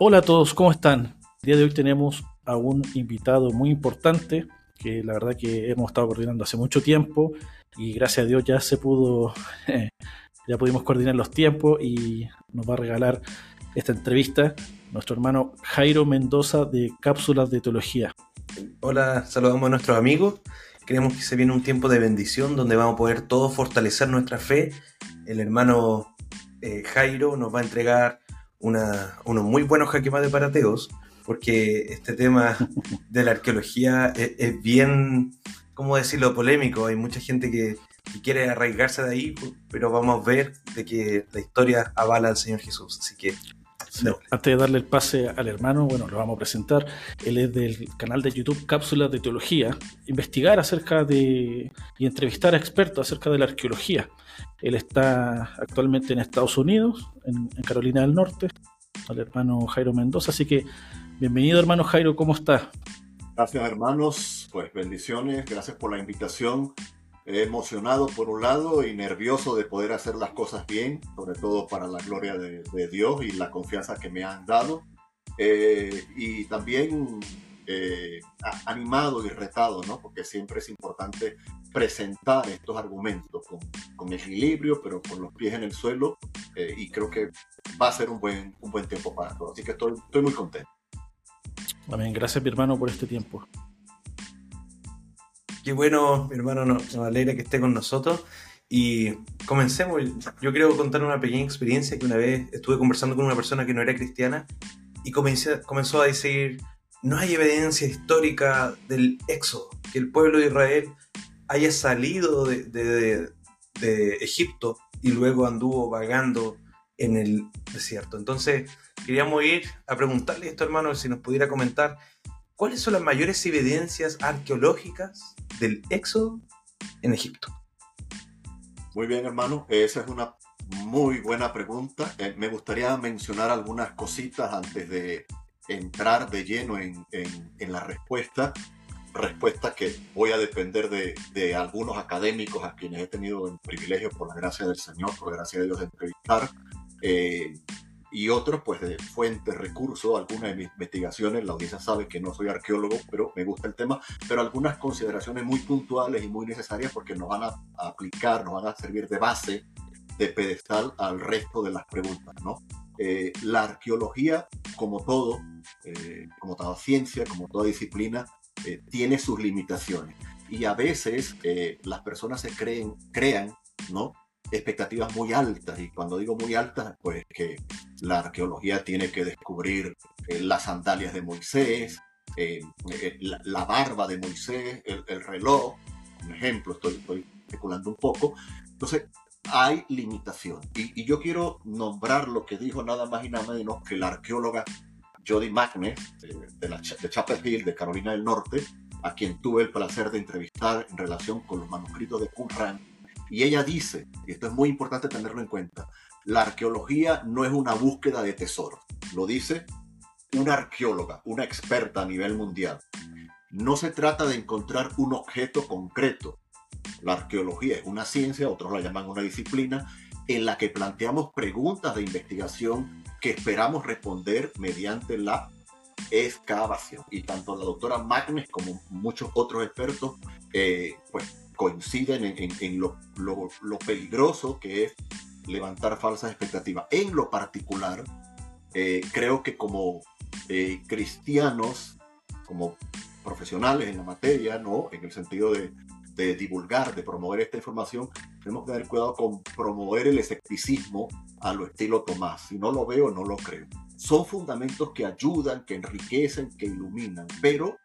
Hola a todos, ¿cómo están? El día de hoy tenemos a un invitado muy importante que la verdad que hemos estado coordinando hace mucho tiempo y gracias a Dios ya se pudo, ya pudimos coordinar los tiempos y nos va a regalar esta entrevista nuestro hermano Jairo Mendoza de Cápsulas de Teología. Hola, saludamos a nuestros amigos. Creemos que se viene un tiempo de bendición donde vamos a poder todos fortalecer nuestra fe. El hermano eh, Jairo nos va a entregar unos muy buenos jaque de parateos, porque este tema de la arqueología es, bien, ¿cómo decirlo?, polémico. Hay mucha gente que, quiere arraigarse de ahí, pero vamos a ver de que la historia avala al Señor Jesús. Así que antes de darle el pase al hermano, bueno, lo vamos a presentar. Él es del canal de YouTube Cápsulas de Teología. Investigar acerca de y entrevistar a expertos acerca de la arqueología. Él está actualmente en Estados Unidos, en, Carolina del Norte, al hermano Jairo Mendoza. Así que, bienvenido hermano Jairo, ¿cómo está? Gracias hermanos, pues bendiciones, gracias por la invitación. Emocionado por un lado y nervioso de poder hacer las cosas bien, sobre todo para la gloria de, Dios y la confianza que me han dado. Eh, y también eh, animado y retado, ¿no? Porque siempre es importante presentar estos argumentos con, con equilibrio, pero con los pies en el suelo, eh, y creo que va a ser un buen, un buen tiempo para todos. Así que estoy, estoy muy contento. Amén. Gracias, mi hermano, por este tiempo. Qué bueno, mi hermano, nos, alegra que esté con nosotros. Y comencemos. Yo quiero contar una pequeña experiencia que una vez estuve conversando con una persona que no era cristiana y comenzó a decir, no hay evidencia histórica del éxodo, que el pueblo de Israel haya salido de, Egipto y luego anduvo vagando en el desierto. Entonces, queríamos ir a preguntarle esto, hermano, si nos pudiera comentar cuáles son las mayores evidencias arqueológicas del éxodo en Egipto. Muy bien, hermano, esa es una muy buena pregunta. Eh, me gustaría mencionar algunas cositas antes de entrar de lleno en, la respuesta, respuesta que voy a depender de, algunos académicos a quienes he tenido el privilegio, por la gracia del Señor, por la gracia de Dios, de entrevistar, eh, y otros, pues, de fuentes, recursos, algunas de mis investigaciones, la audiencia sabe que no soy arqueólogo, pero me gusta el tema, pero algunas consideraciones muy puntuales y muy necesarias porque nos van a, aplicar, nos van a servir de base, de pedestal al resto de las preguntas, ¿no? Eh, la arqueología, como todo, eh, como toda ciencia, como toda disciplina, eh, tiene sus limitaciones. Y a veces las personas se creen, crean, ¿no? Expectativas muy altas y cuando digo muy altas pues que la arqueología tiene que descubrir las sandalias de Moisés la, barba de Moisés el, reloj un ejemplo estoy, estoy especulando un poco entonces hay limitación. Y, yo quiero nombrar lo que dijo nada más y nada menos que la arqueóloga Jody Magne de, de Chapel Hill, de Carolina del Norte, a quien tuve el placer de entrevistar en relación con los manuscritos de Qumran. Y ella dice, y esto es muy importante tenerlo en cuenta, la arqueología no es una búsqueda de tesoros. Lo dice una arqueóloga, una experta a nivel mundial. No se trata de encontrar un objeto concreto, la arqueología es una ciencia, otros la llaman una disciplina, en la que planteamos preguntas de investigación que esperamos responder mediante la excavación. Y tanto la doctora Magnes como muchos otros expertos eh, pues, coinciden en, lo, peligroso que es levantar falsas expectativas. En lo particular, eh, creo que como eh, cristianos, como profesionales en la materia, ¿no? En el sentido de de divulgar, de promover esta información, tenemos que tener cuidado con promover el escepticismo a lo estilo Tomás. Si no lo veo, no lo creo. Son fundamentos que ayudan, que enriquecen, que iluminan, pero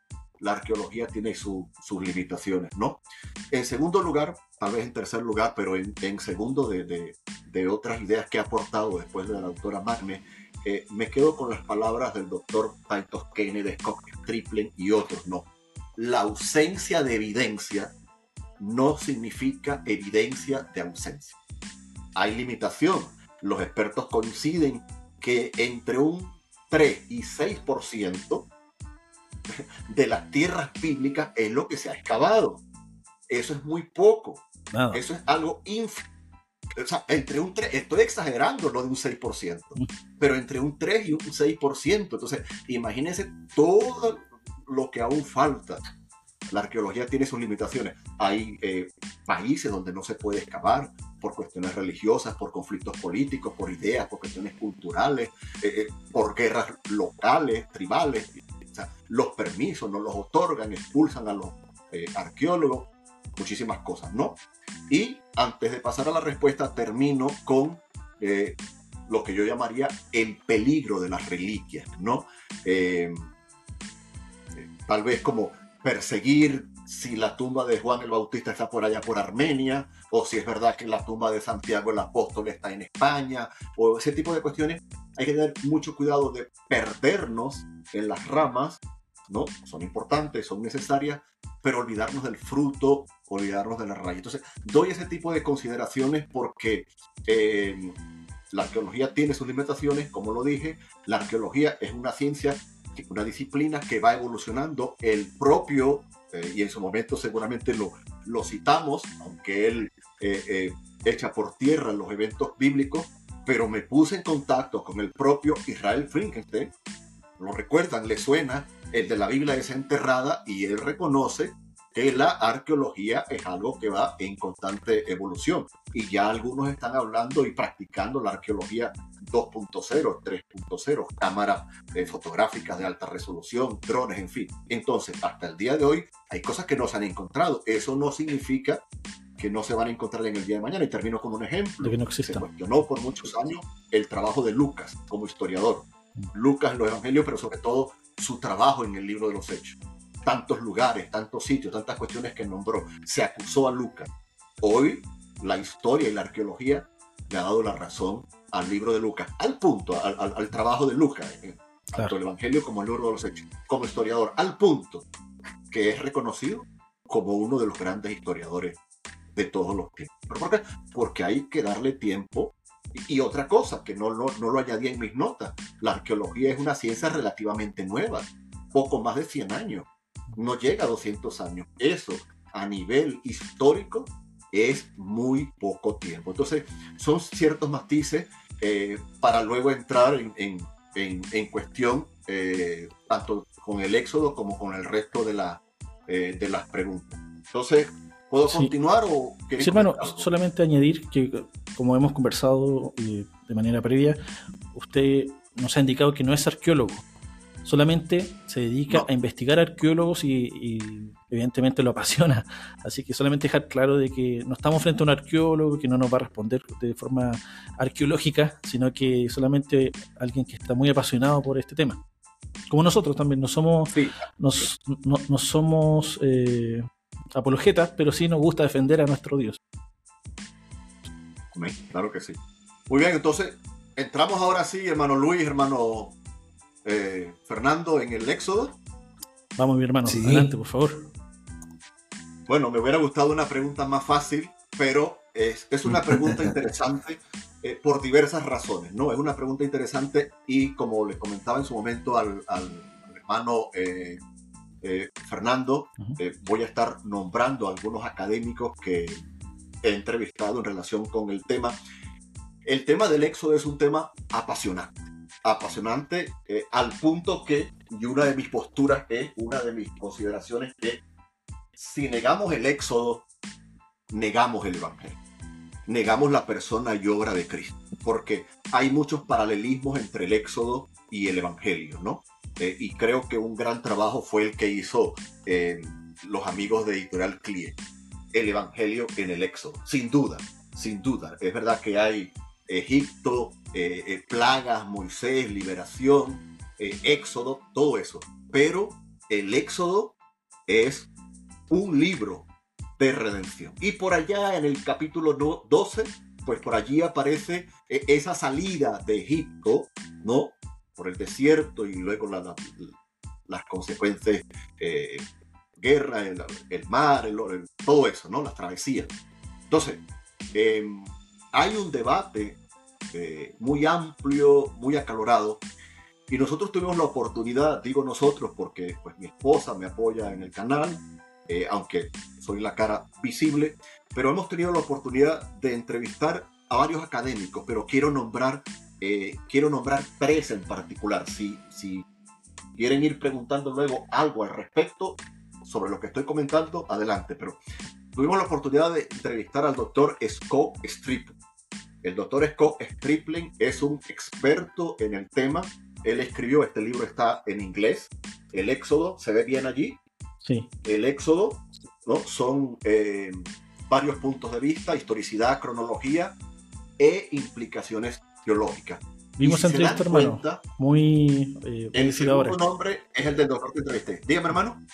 la arqueología tiene sus limitaciones, ¿no? En segundo lugar, tal vez en tercer lugar, pero en, segundo de, otras ideas que ha aportado después de la doctora Magne, eh, me quedo con las palabras del doctor Titus Kennedy, Scott Triplen y otros, ¿no? La ausencia de evidencia no significa evidencia de ausencia. Hay limitación. Los expertos coinciden que entre un 3 y 6% de las tierras bíblicas es lo que se ha excavado. Eso es muy poco. Eso es algo ínfimo. o sea, entre un 3, estoy exagerando lo de un 6%, pero entre un 3 y un 6%. Entonces, imagínense todo lo que aún falta. La arqueología tiene sus limitaciones. Hay eh, países donde no se puede excavar por cuestiones religiosas, por conflictos políticos, por ideas, por cuestiones culturales, eh, eh, por guerras locales, tribales. Los permisos no los otorgan, expulsan a los arqueólogos, muchísimas cosas, ¿no? Y antes de pasar a la respuesta, termino con lo que yo llamaría el peligro de las reliquias, ¿no? tal vez como perseguir si la tumba de Juan el Bautista está por allá por Armenia, o si es verdad que la tumba de Santiago el Apóstol está en España, o ese tipo de cuestiones. Hay que tener mucho cuidado de perdernos en las ramas, ¿no? Son importantes, son necesarias, pero olvidarnos del fruto, olvidarnos de la raíz. Entonces, doy ese tipo de consideraciones porque eh, la arqueología tiene sus limitaciones, como lo dije, la arqueología es una ciencia una disciplina que va evolucionando. El propio, eh, y en su momento seguramente lo, lo citamos, aunque él echa por tierra los eventos bíblicos, pero me puse en contacto con el propio Israel Finkelstein. Lo recuerdan, le suena, el de la Biblia es enterrada y él reconoce que la arqueología es algo que va en constante evolución y ya algunos están hablando y practicando la arqueología 2.0, 3.0, cámaras eh, fotográficas de alta resolución, drones, en fin. Entonces, hasta el día de hoy hay cosas que no se han encontrado. Eso no significa que no se van a encontrar en el día de mañana. Y termino con un ejemplo. De que no Se cuestionó por muchos años el trabajo de Lucas como historiador. Mm. Lucas los evangelios, pero sobre todo su trabajo en el libro de los Hechos tantos lugares, tantos sitios, tantas cuestiones que nombró. Se acusó a Lucas. Hoy la historia y la arqueología le ha dado la razón al libro de Lucas, al punto, al, trabajo de Lucas, eh, tanto el Evangelio como el libro de los Hechos, como historiador, al punto que es reconocido como uno de los grandes historiadores de todos los tiempos. por qué? Porque hay que darle tiempo. Y, otra cosa que no, no, no lo añadí en mis notas, la arqueología es una ciencia relativamente nueva, poco más de 100 años no llega a 200 años. Eso a nivel histórico es muy poco tiempo. Entonces, son ciertos matices eh, para luego entrar en, en, cuestión eh, tanto con el éxodo como con el resto de, la, eh, de las preguntas. Entonces, ¿puedo continuar o Sí, hermano, solamente añadir que, como hemos conversado de manera previa, usted nos ha indicado que no es arqueólogo. Solamente se dedica a investigar arqueólogos y, evidentemente lo apasiona. Así que solamente dejar claro de que no estamos frente a un arqueólogo que no nos va a responder de forma arqueológica, sino que solamente alguien que está muy apasionado por este tema. Como nosotros también, no somos, no, somos eh, apologetas, pero sí nos gusta defender a nuestro Dios. Claro que sí. Muy bien, entonces entramos ahora sí, hermano Luis, hermano eh, Fernando en el Éxodo. Vamos, mi hermano, adelante, por favor. Bueno, me hubiera gustado una pregunta más fácil, pero es, una pregunta interesante eh, por diversas razones, ¿no? Es una pregunta interesante y como le comentaba en su momento al, hermano eh, Fernando, voy a estar nombrando algunos académicos que he entrevistado en relación con el tema. El tema del éxodo es un tema apasionante apasionante eh, al punto que, y una de mis posturas es, una de mis consideraciones es, si negamos el éxodo, negamos el Evangelio, negamos la persona y obra de Cristo, porque hay muchos paralelismos entre el éxodo y el Evangelio, ¿no? Eh, y creo que un gran trabajo fue el que hizo eh, los amigos de Editorial CLIE, el Evangelio en el éxodo, sin duda, sin duda. Es verdad que hay Egipto, eh, plagas, Moisés, liberación, éxodo, todo eso. Pero el éxodo es un libro de redención. Y por allá en el capítulo 12, pues por allí aparece esa salida de Egipto, ¿no? Por el desierto y luego las consecuencias, guerra, el, mar, todo eso, ¿no? Las travesías. Entonces, em, hay un debate eh, muy amplio, muy acalorado. Y nosotros tuvimos la oportunidad, digo nosotros porque pues, mi esposa me apoya en el canal, eh, aunque soy la cara visible, pero hemos tenido la oportunidad de entrevistar a varios académicos, pero quiero nombrar, eh, quiero nombrar tres en particular. Si, si quieren ir preguntando luego algo al respecto sobre lo que estoy comentando, adelante. Pero tuvimos la oportunidad de entrevistar al doctor Scott Stripling. El doctor Scott Stripling es un experto en el tema. Él escribió, este libro está en inglés, El Éxodo, ¿se ve bien allí? Sí. El Éxodo, ¿no? Son eh, varios puntos de vista, historicidad, cronología e implicaciones teológicas. Vimos si entrevista, hermano. Muy eh, el segundo nombre es el del doctor que entrevisté. Dígame, hermano.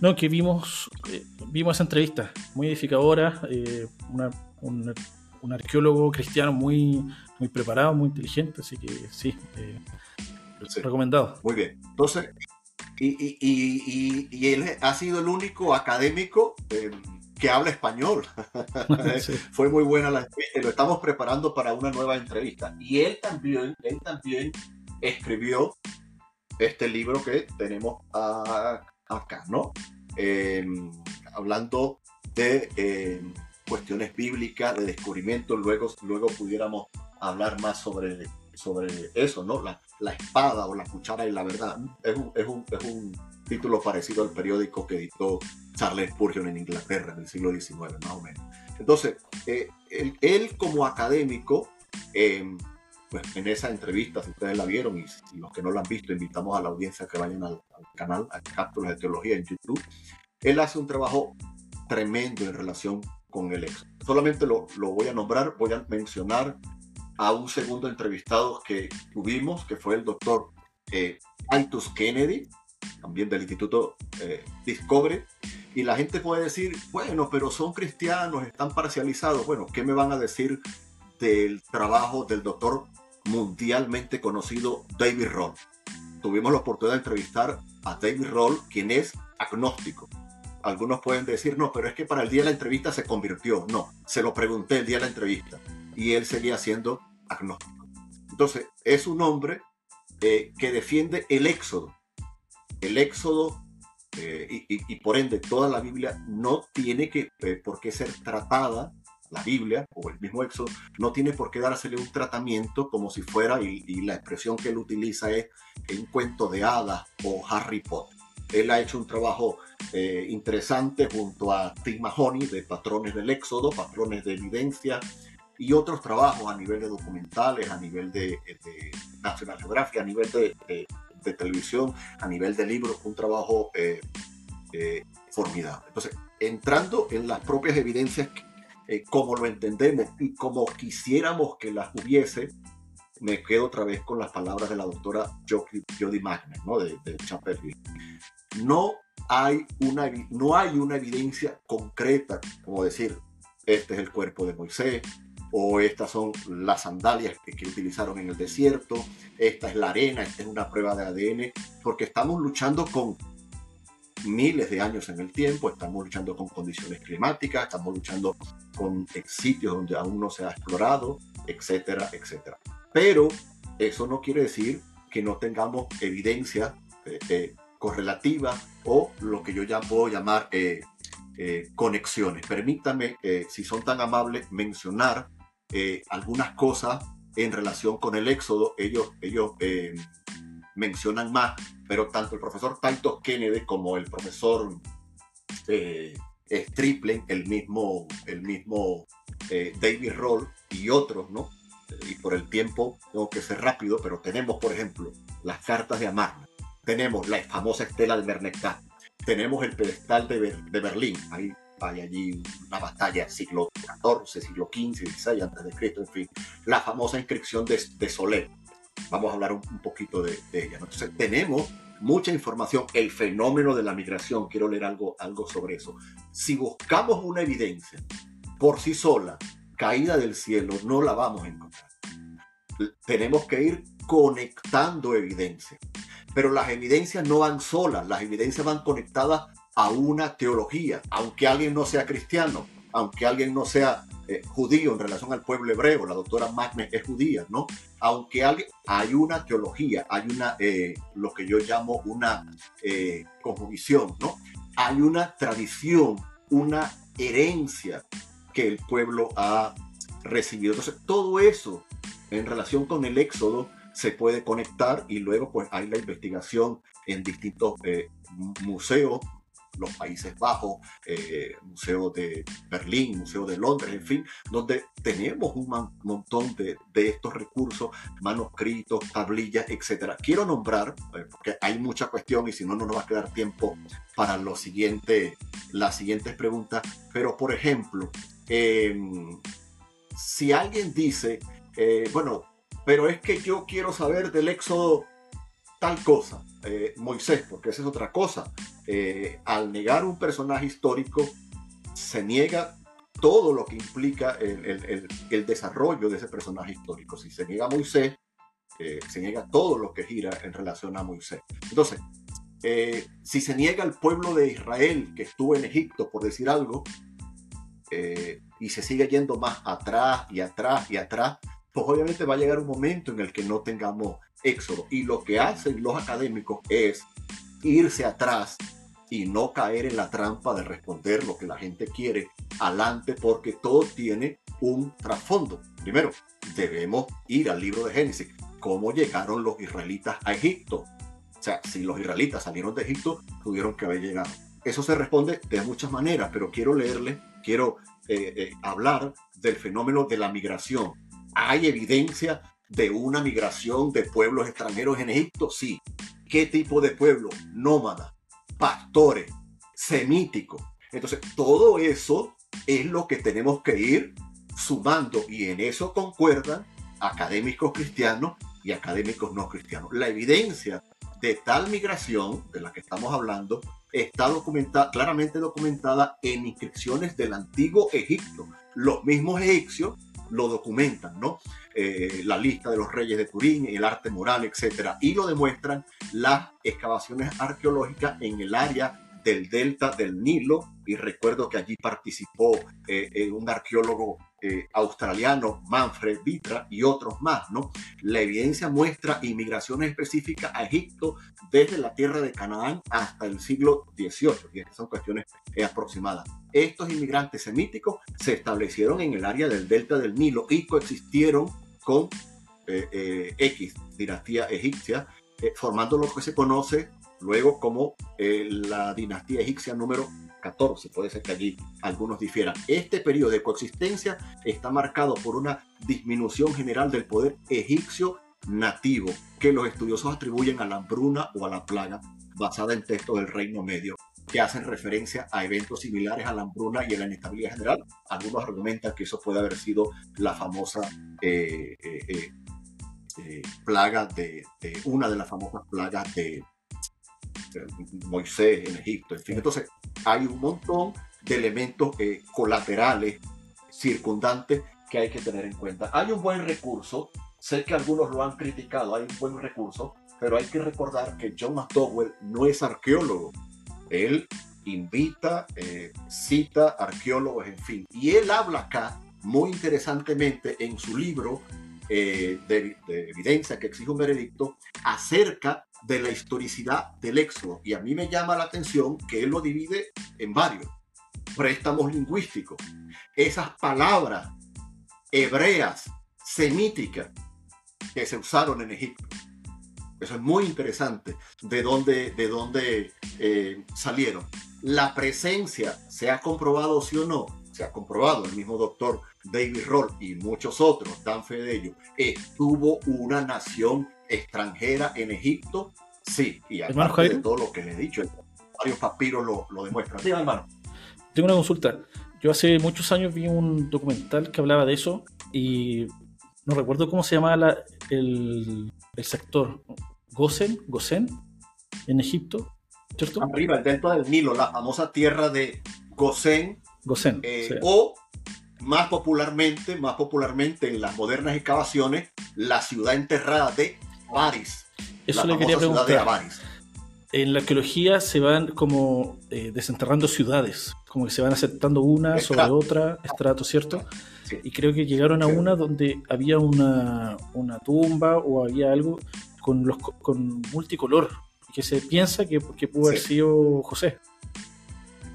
No, que vimos, eh, vimos esa entrevista, muy edificadora, eh, un, arqueólogo cristiano muy, muy preparado, muy inteligente, así que sí, eh, recomendado. Muy bien. Entonces, y, y, y, y, él ha sido el único académico que habla español. Fue muy buena la entrevista y lo estamos preparando para una nueva entrevista. Y él también, él también escribió este libro que tenemos acá, ¿no? Em, hablando de em, cuestiones bíblicas, de descubrimiento, luego, luego pudiéramos hablar más sobre, sobre eso, ¿no? La, la espada o la cuchara y la verdad. Es un, es un, es un título parecido al periódico que editó Charles Spurgeon en Inglaterra en el siglo XIX, más o menos. Entonces, eh, él, como académico, em, pues en esa entrevista, si ustedes la vieron y, los que no la han visto, invitamos a la audiencia que vayan al, canal, a Cápsulas de Teología en YouTube, él hace un trabajo tremendo en relación con el ex. Solamente lo, lo voy a nombrar, voy a mencionar a un segundo entrevistado que tuvimos, que fue el doctor eh, Titus Kennedy, también del Instituto eh, Discovery, y la gente puede decir, bueno, pero son cristianos, están parcializados. Bueno, ¿qué me van a decir del trabajo del doctor mundialmente conocido David Roll? Tuvimos la oportunidad de entrevistar a David Roll, quien es agnóstico. Algunos pueden decir, no, pero es que para el día de la entrevista se convirtió. No, se lo pregunté el día de la entrevista y él seguía siendo agnóstico. Entonces, es un hombre eh, que defiende el éxodo. El éxodo eh, y, por ende toda la Biblia no tiene que, eh, por qué ser tratada, la Biblia o el mismo Éxodo, no tiene por qué dársele un tratamiento como si fuera, y, la expresión que él utiliza es un cuento de hadas o Harry Potter. Él ha hecho un trabajo eh, interesante junto a Tim Mahoney de Patrones del Éxodo, Patrones de Evidencia y otros trabajos a nivel de documentales, a nivel de, de National Geographic, a nivel de, de televisión, a nivel de libros, un trabajo eh, eh, formidable. Entonces, entrando en las propias evidencias eh, como lo entendemos y como quisiéramos que las hubiese, me quedo otra vez con las palabras de la doctora Jody Magnet, ¿no? de, de No hay, una, no hay una evidencia concreta, como decir, este es el cuerpo de Moisés, o estas son las sandalias que, utilizaron en el desierto, esta es la arena, esta es una prueba de ADN, porque estamos luchando con miles de años en el tiempo, estamos luchando con condiciones climáticas, estamos luchando con sitios donde aún no se ha explorado, etcétera, etcétera. Pero eso no quiere decir que no tengamos evidencia eh, eh, correlativa o lo que yo ya puedo llamar eh, conexiones. Permítanme, si son tan amables, mencionar eh, algunas cosas en relación con el éxodo, ellos, ellos eh, mencionan más, pero tanto el profesor Titus Kennedy como el profesor eh, Stripling, el mismo, el mismo eh, David Roll y otros, ¿no? Y por el tiempo tengo que ser rápido, pero tenemos, por ejemplo, las cartas de Amarna, tenemos la famosa estela de Mernectá, tenemos el pedestal de, de Berlín, ahí hay allí una batalla siglo XIV, siglo XV, XVI antes de Cristo, en fin, la famosa inscripción de, de Soler. Vamos a hablar un, poquito de, ella. Entonces, tenemos mucha información, el fenómeno de la migración, quiero leer algo, algo sobre eso. Si buscamos una evidencia por sí sola, caída del cielo, no la vamos a encontrar. Tenemos que ir conectando evidencia. Pero las evidencias no van solas, las evidencias van conectadas a una teología, aunque alguien no sea cristiano, aunque alguien no sea eh, judío en relación al pueblo hebreo, la doctora Magne es judía, ¿no? Aunque alguien, hay una teología, hay una, eh, lo que yo llamo una eh, ¿no? Hay una tradición, una herencia que el pueblo ha recibido. Entonces, todo eso en relación con el éxodo se puede conectar y luego pues hay la investigación en distintos eh, museos, los Países Bajos, eh, Museo de Berlín, Museo de Londres, en fin, donde tenemos un montón de, estos recursos, manuscritos, tablillas, etcétera. Quiero nombrar, eh, porque hay mucha cuestión y si no, no nos va a quedar tiempo para lo siguiente, las siguientes preguntas, pero por ejemplo, em, si alguien dice, eh, bueno, pero es que yo quiero saber del éxodo tal cosa, eh, Moisés, porque esa es otra cosa. Eh, al negar un personaje histórico, se niega todo lo que implica el, desarrollo de ese personaje histórico. Si se niega a Moisés, eh, se niega todo lo que gira en relación a Moisés. Entonces, si se niega al pueblo de Israel que estuvo en Egipto, por decir algo, y se sigue yendo más atrás y atrás y atrás, pues obviamente va a llegar un momento en el que no tengamos éxodo. Y lo que hacen los académicos es irse atrás y no caer en la trampa de responder lo que la gente quiere adelante porque todo tiene un trasfondo. Primero, debemos ir al libro de Génesis. ¿Cómo llegaron los israelitas a Egipto? O sea, si los israelitas salieron de Egipto, tuvieron que haber llegado. Eso se responde de muchas maneras, pero quiero leerle, quiero eh, eh, hablar del fenómeno de la migración. Hay evidencia de una migración de pueblos extranjeros en Egipto? Sí. ¿Qué tipo de pueblo? Nómada, pastores, semíticos. Entonces, todo eso es lo que tenemos que ir sumando y en eso concuerdan académicos cristianos y académicos no cristianos. La evidencia de tal migración de la que estamos hablando está documentada, claramente documentada en inscripciones del antiguo Egipto. Los mismos egipcios lo documentan, ¿no? Eh, la lista de los reyes de Turín, el arte moral, etc. Y lo demuestran las excavaciones arqueológicas en el área del delta del Nilo y recuerdo que allí participó eh, eh, un arqueólogo eh, australiano, Manfred Vitra, y otros más. ¿no? La evidencia muestra inmigraciones específicas a Egipto desde la tierra de Canaán hasta el siglo XVIII, y estas son cuestiones aproximadas. Estos inmigrantes semíticos se establecieron en el área del delta del Nilo y coexistieron con X, dinastía egipcia, formando lo que se conoce luego como eh, la dinastía egipcia número 14, puede ser que allí algunos difieran. Este periodo de coexistencia está marcado por una disminución general del poder egipcio nativo que los estudiosos atribuyen a la hambruna o a la plaga basada en textos del Reino Medio que hacen referencia a eventos similares a la hambruna y a la inestabilidad general. Algunos argumentan que eso puede haber sido la famosa eh, eh, plaga de, una de las famosas plagas de, Moisés en Egipto, en fin. Entonces, hay un montón de elementos eh, colaterales, circundantes, que hay que tener en cuenta. Hay un buen recurso, sé que algunos lo han criticado, hay un buen recurso, pero hay que recordar que John McDowell no es arqueólogo. Él invita, eh, cita arqueólogos, en fin. Y él habla acá muy interesantemente en su libro eh, de, de, evidencia que exige un veredicto acerca de la historicidad del éxodo. Y a mí me llama la atención que él lo divide en varios préstamos lingüísticos. Esas palabras hebreas, semíticas, que se usaron en Egipto. Eso es muy interesante, de dónde, de dónde eh, salieron. La presencia, se ha comprobado sí o no, se ha comprobado, el mismo doctor David Roll y muchos otros dan fe de ello, estuvo una nación extranjera en Egipto, sí, y aparte de todo lo que le he dicho, varios papiros lo, lo demuestran. Sí, hermano. Tengo una consulta. Yo hace muchos años vi un documental que hablaba de eso y no recuerdo cómo se llamaba el, el, sector. Gosen, Gosen, en Egipto, ¿cierto? Arriba, dentro del Nilo, la famosa tierra de Gosen. Gosen. Eh, o más popularmente, más popularmente en las modernas excavaciones, la ciudad enterrada de Avaris. Eso le quería preguntar. En la arqueología se van como eh, desenterrando ciudades, como que se van aceptando una sobre otra, estrato, ¿cierto? Y creo que llegaron a una donde había una, una tumba o había algo con, los, con multicolor, que se piensa que, que pudo haber sido José.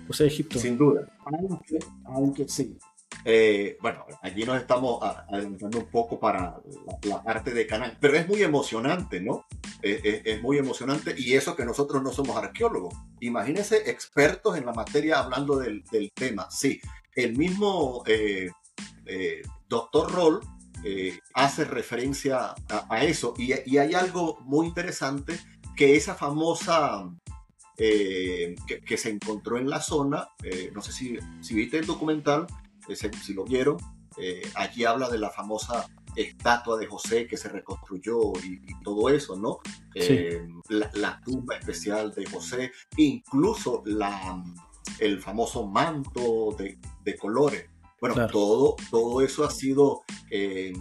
José de Egipto. Sin duda. Aunque, aunque sí. Eh, bueno, allí nos estamos adelantando un poco para la, parte de canal, pero es muy emocionante, ¿no? es muy emocionante y eso que nosotros no somos arqueólogos. Imagínense expertos en la materia hablando del, tema. Sí, el mismo eh, eh, doctor Roll hace referencia a, eso y, hay algo muy interesante que esa famosa que, se encontró en la zona, no sé si viste el documental, si lo vieron, allí habla de la famosa estatua de José que se reconstruyó y, todo eso, ¿no? la, tumba especial de José, incluso la, el famoso manto de, de colores. Bueno, todo, todo eso ha sido eh,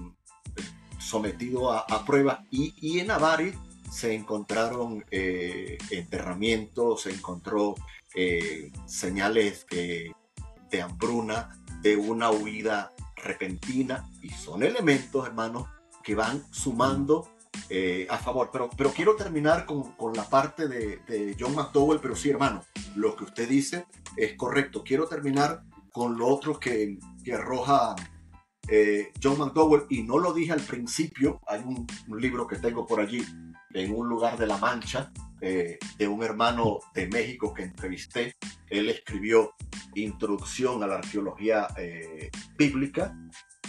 sometido a, a pruebas y, y, en Avari se encontraron eh, enterramientos, se encontró eh, señales de hambruna, de una huida repentina y son elementos, hermanos, que van sumando eh, a favor. Pero, pero quiero terminar con, con la parte de, de, John McDowell, pero sí, hermano, lo que usted dice es correcto. Quiero terminar con lo otro que, que arroja eh, John McDowell, y no lo dije al principio, hay un, libro que tengo por allí, en un lugar de La Mancha, eh, de un hermano de México que entrevisté. Él escribió Introducción a la Arqueología Bíblica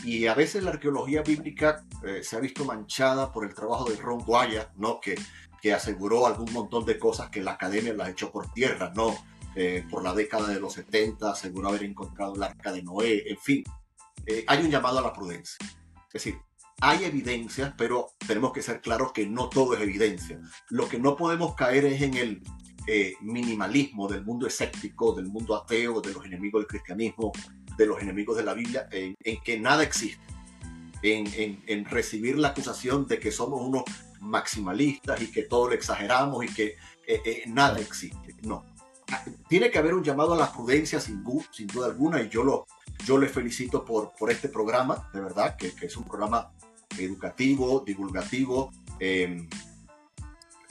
y a veces la arqueología bíblica eh, se ha visto manchada por el trabajo de Ron Guaya, ¿no? que, que aseguró algún montón de cosas que la academia las echó por tierra, ¿no? Eh, por la década de los 70 aseguró haber encontrado el arca de Noé, en fin. Eh, hay un llamado a la prudencia. Es decir, hay evidencias, pero tenemos que ser claros que no todo es evidencia. Lo que no podemos caer es en el minimalismo del mundo escéptico, del mundo ateo, de los enemigos del cristianismo, de los enemigos de la Biblia, en, que nada existe, en, recibir la acusación de que somos unos maximalistas y que todo lo exageramos y que eh, eh, nada existe. No. Tiene que haber un llamado a la prudencia sin, sin duda alguna y yo, lo, yo les felicito por, por este programa, de verdad, que, es un programa educativo, divulgativo, em,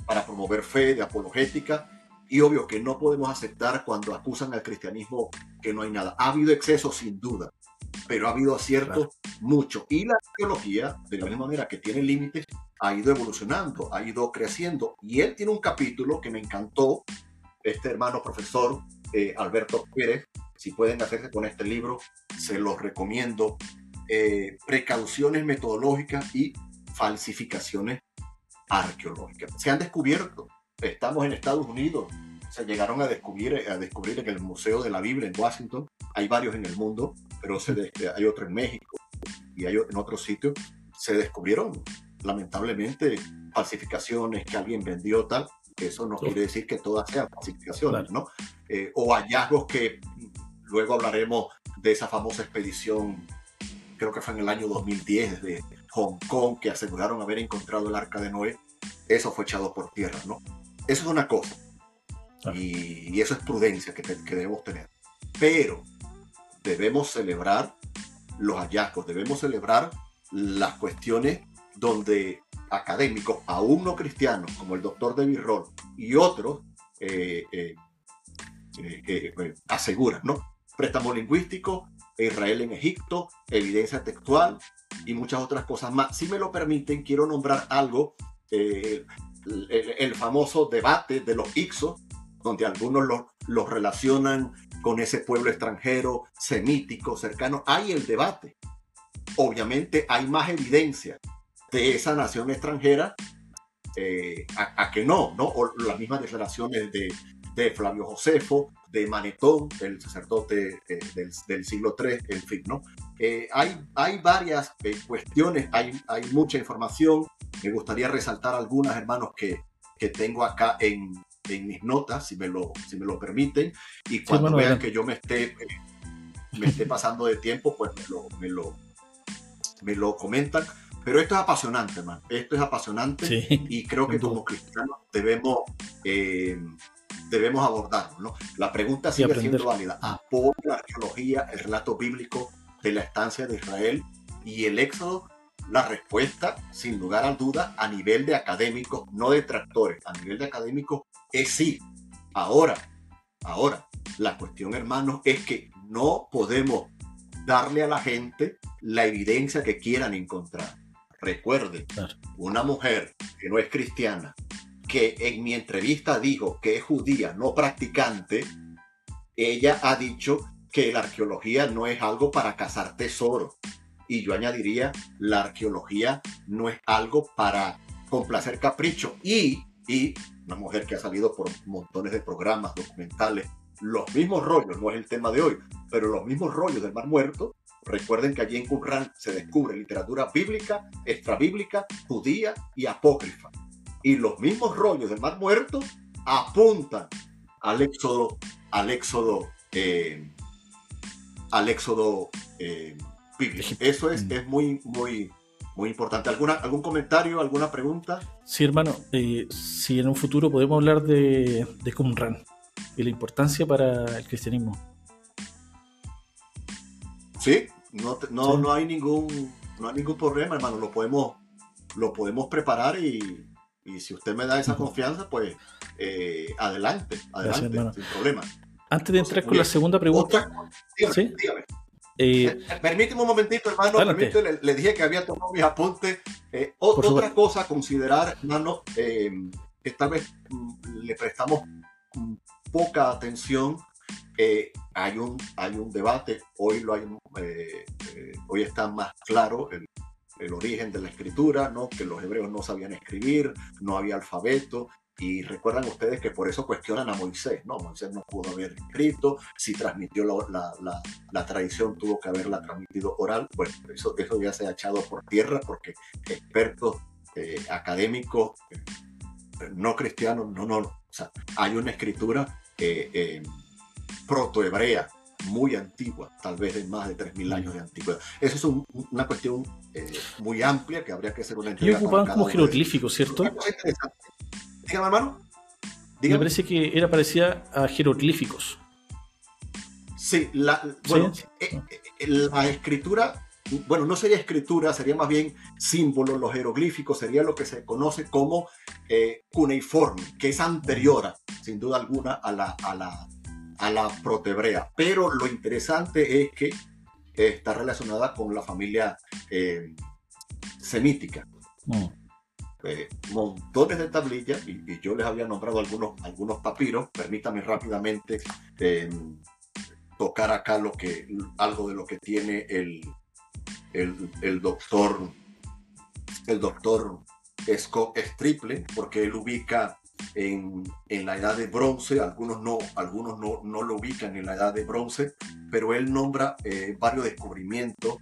para promover fe, de apologética y obvio que no podemos aceptar cuando acusan al cristianismo que no hay nada. Ha habido excesos sin duda, pero ha habido aciertos mucho. Y la teología, de la misma manera que tiene límites, ha ido evolucionando, ha ido creciendo. Y él tiene un capítulo que me encantó, este hermano profesor eh, Alberto Pérez, si pueden hacerse con este libro, se los recomiendo. Eh, precauciones metodológicas y falsificaciones arqueológicas. Se han descubierto estamos en Estados Unidos. Se llegaron a descubrir, a descubrir en el Museo de la Biblia en Washington. Hay varios en el mundo, pero se hay otro en México y hay en otros sitios. Se descubrieron, lamentablemente, falsificaciones que alguien vendió tal. Eso no quiere decir que todas sean falsificaciones, ¿no? Eh, o hallazgos que luego hablaremos de esa famosa expedición, creo que fue en el año 2010, de Hong Kong, que aseguraron haber encontrado el arca de Noé. Eso fue echado por tierra, ¿no? Eso es una cosa. Y, eso es prudencia que, debemos tener. Pero debemos celebrar los hallazgos, debemos celebrar las cuestiones donde académicos, aún no cristianos, como el doctor David Roll y otros, eh, eh, eh, aseguran, ¿no? Préstamo lingüístico, Israel en Egipto, evidencia textual y muchas otras cosas más. Si me lo permiten, quiero nombrar algo el, famoso debate de los Ixos, donde algunos los, los relacionan con ese pueblo extranjero, semítico, cercano. Hay el debate. Obviamente hay más evidencia de esa nación extranjera eh, a, que no, ¿no? O las mismas declaraciones de, de Flavio Josefo, de Manetón, el sacerdote eh, del, siglo III, en fin, ¿no? Eh, hay, hay varias cuestiones, hay, hay mucha información, me gustaría resaltar algunas, hermanos, que, que tengo acá en, en, mis notas, si me lo, si me lo permiten. Y cuando vean que yo me esté, eh, me esté pasando de tiempo, pues me lo, me lo, me lo comentan. Pero esto es apasionante, hermano. Esto es apasionante y creo que como cristianos debemos, eh, debemos abordarlo. ¿no? La pregunta sigue siendo válida. ¿Apoya la arqueología el relato bíblico de la estancia de Israel y el éxodo la respuesta, sin lugar a duda, a nivel de académicos, no de tractores, a nivel de académicos, es sí. Ahora, ahora, la cuestión, hermanos, es que no podemos darle a la gente la evidencia que quieran encontrar. Recuerden, una mujer que no es cristiana, que en mi entrevista dijo que es judía, no practicante, ella ha dicho que la arqueología no es algo para cazar tesoro. Y yo añadiría, la arqueología no es algo para complacer capricho. Y, y una mujer que ha salido por montones de programas documentales, los mismos rollos, no es el tema de hoy, pero los mismos rollos del Mar Muerto. Recuerden que allí en Qumran se descubre literatura bíblica, extrabíblica, judía y apócrifa. Y los mismos rollos del Mar Muerto apuntan al éxodo, al éxodo, eh, al éxodo eh, bíblico. Eso es, mm. es muy, muy, muy importante. ¿Alguna, ¿Algún comentario, alguna pregunta? Sí, hermano. Eh, si en un futuro podemos hablar de, de Qumran y la importancia para el cristianismo. Sí, no, no, no hay ningún no hay ningún problema, hermano. Lo podemos, lo podemos preparar y, y si usted me da esa confianza, pues eh, adelante, adelante, sin problema. Antes de entrar con la segunda pregunta, dígame, dígame. Eh, eh, permíteme un momentito, hermano. le, dije que había tomado mis apuntes. otra cosa a considerar, hermano, que tal vez mm, le prestamos poca atención. hay, un, hay un debate, hoy, lo hay, hoy está más claro el, el origen de la escritura, ¿no? que los hebreos no sabían escribir, no había alfabeto, y recuerdan ustedes que por eso cuestionan a Moisés, ¿no? Moisés no pudo haber escrito, si transmitió la, tradición tuvo que haberla transmitido oral. Bueno, eso, eso ya se ha echado por tierra porque expertos eh, académicos eh, no cristianos, no, no, o sea, hay una escritura eh, protohebrea muy antigua, tal vez de más de 3.000 años de antigüedad. Eso es una cuestión eh, muy amplia que habría que hacer una entrega. Y ocupaban como jeroglíficos, ¿cierto? Dígame, hermano. Me parece que era parecida a jeroglíficos. Sí, la, bueno, eh, eh, la escritura, bueno, no sería escritura, sería más bien símbolos, los jeroglíficos, sería lo que se conoce como cuneiforme, que es anterior, sin duda alguna, a la, a la, a la protebrea. Pero lo interesante es que está relacionada con la familia eh, semítica. Mm. Eh, montones de tablillas y, yo les había nombrado algunos, algunos papiros. Permítame rápidamente eh, tocar acá lo que, algo de lo que tiene el, el, doctor el doctor Scott Striple, porque él ubica en, la edad de bronce, algunos, no, algunos no, no, lo ubican en la edad de bronce, pero él nombra eh, varios descubrimientos,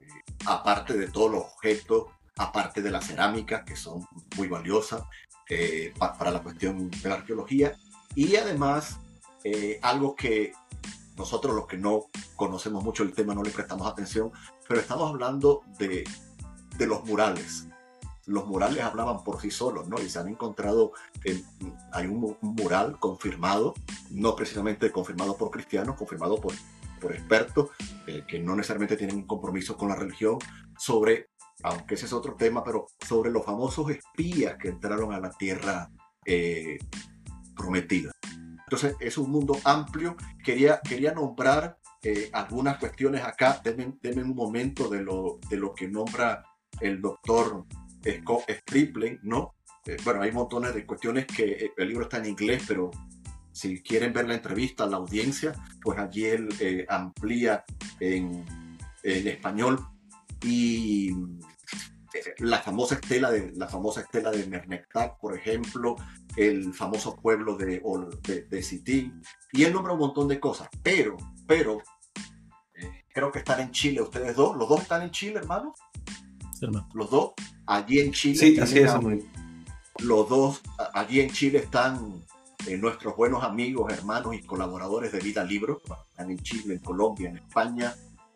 eh, aparte de todos los objetos, aparte de la cerámica, que son muy valiosas eh, para la cuestión de la arqueología, y además algo que nosotros los que no conocemos mucho el tema no le prestamos atención, pero estamos hablando de, de los murales los murales hablaban por sí solos, ¿no? Y se han encontrado, hay un, mural confirmado, no precisamente confirmado por cristianos, confirmado por, por expertos eh, que no necesariamente tienen un compromiso con la religión, sobre, aunque ese es otro tema, pero sobre los famosos espías que entraron a la tierra eh, prometida. Entonces, es un mundo amplio. Quería, quería nombrar eh, algunas cuestiones acá. Denme, un momento de lo, de lo que nombra el doctor es, triple, ¿no? Eh, bueno, hay montones de cuestiones que eh, el libro está en inglés, pero si quieren ver la entrevista, la audiencia, pues allí él eh, amplía en, en, español y la famosa estela de la famosa estela de Mernectac, por ejemplo, el famoso pueblo de, de, de Sitín, y él nombra un montón de cosas, pero, pero, creo que están en Chile ustedes dos, los dos están en Chile, hermano. Los dos allí en Chile. Sí, así es. Los dos allí en Chile están eh, nuestros buenos amigos, hermanos y colaboradores de Vida Libro. Están en Chile, en Colombia, en España,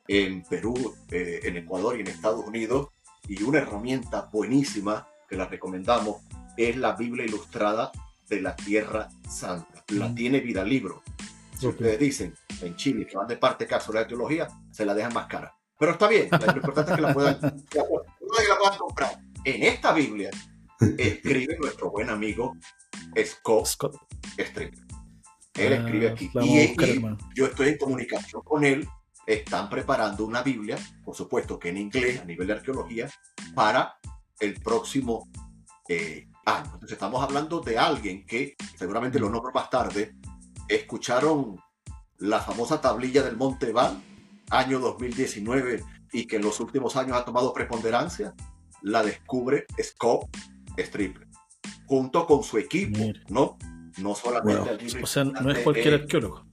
en Perú, eh, en Ecuador y en Estados Unidos. Y una herramienta buenísima que la recomendamos es la Biblia Ilustrada de la Tierra Santa. La mm. tiene Vida Libro. Si ustedes dicen en Chile que van de parte de la teología, se la dejan más cara. Pero está bien, lo importante es que la puedan, comprar. En esta Biblia escribe nuestro buen amigo Scott, Scott. Él ah, escribe aquí. Y, yo estoy en comunicación con él están preparando una Biblia, por supuesto que en inglés a nivel de arqueología, para el próximo eh, año. Entonces estamos hablando de alguien que, seguramente lo nombro más tarde, escucharon la famosa tablilla del Monte Val, año 2019, y que en los últimos años ha tomado preponderancia, la descubre Scott Stripper, junto con su equipo, ¿no? No solamente O sea, no es cualquier arqueólogo.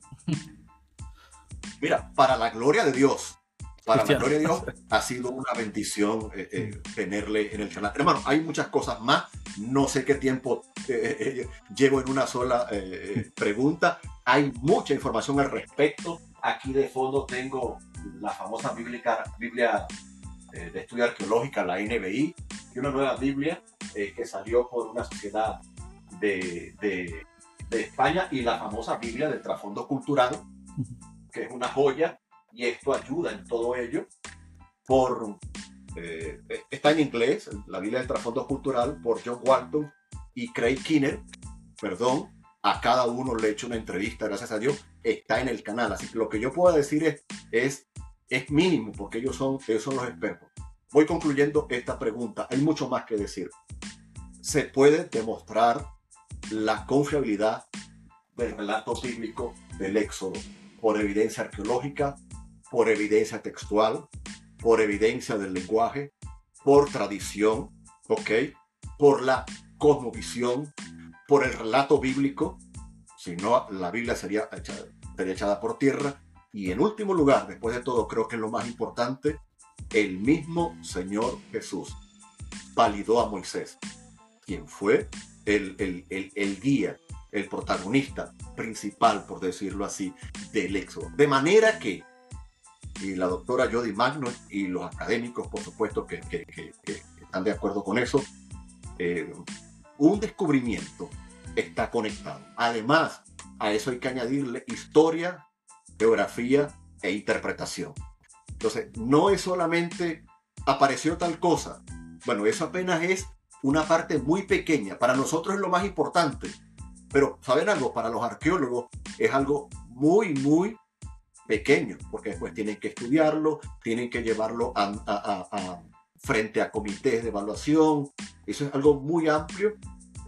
Mira, para la gloria de Dios, para la gloria de Dios, ha sido una bendición eh, eh, tenerle en el canal. Hermano, hay muchas cosas más. No sé qué tiempo eh, llevo en una sola pregunta. Hay mucha información al respecto. Aquí de fondo tengo la famosa Biblia, Biblia de Estudio Arqueológica, la NBI, y una nueva Biblia que salió por una sociedad de, de, de España y la famosa Biblia del trasfondo cultural, que es una joya y esto ayuda en todo ello por eh, está en inglés la Biblia del trasfondo cultural por John Walton y Craig Kinner perdón a cada uno le he hecho una entrevista gracias a Dios está en el canal. Así que lo que yo puedo decir es es, es mínimo porque ellos son ellos son los expertos. Voy concluyendo esta pregunta. Hay mucho más que decir. Se puede demostrar la confiabilidad del relato bíblico del Éxodo por evidencia arqueológica, por evidencia textual, por evidencia del lenguaje, por tradición, ¿ok? Por la cosmovisión, por el relato bíblico, si no, la Biblia sería echada, por tierra. Y en último lugar, después de todo, creo que es lo más importante, el mismo Señor Jesús validó a Moisés, quien fue el, el, el, el guía, el protagonista principal, por decirlo así, del éxodo. De manera que, y la doctora Jody Magno y los académicos, por supuesto, que, están de acuerdo con eso, eh, un descubrimiento está conectado. Además, a eso hay que añadirle historia, geografía e interpretación. Entonces, no es solamente apareció tal cosa. Bueno, eso apenas es una parte muy pequeña. Para nosotros es lo más importante. Pero, ¿saben algo? Para los arqueólogos es algo muy, muy pequeño, porque después tienen que estudiarlo, tienen que llevarlo a, frente a comités de evaluación. Eso es algo muy amplio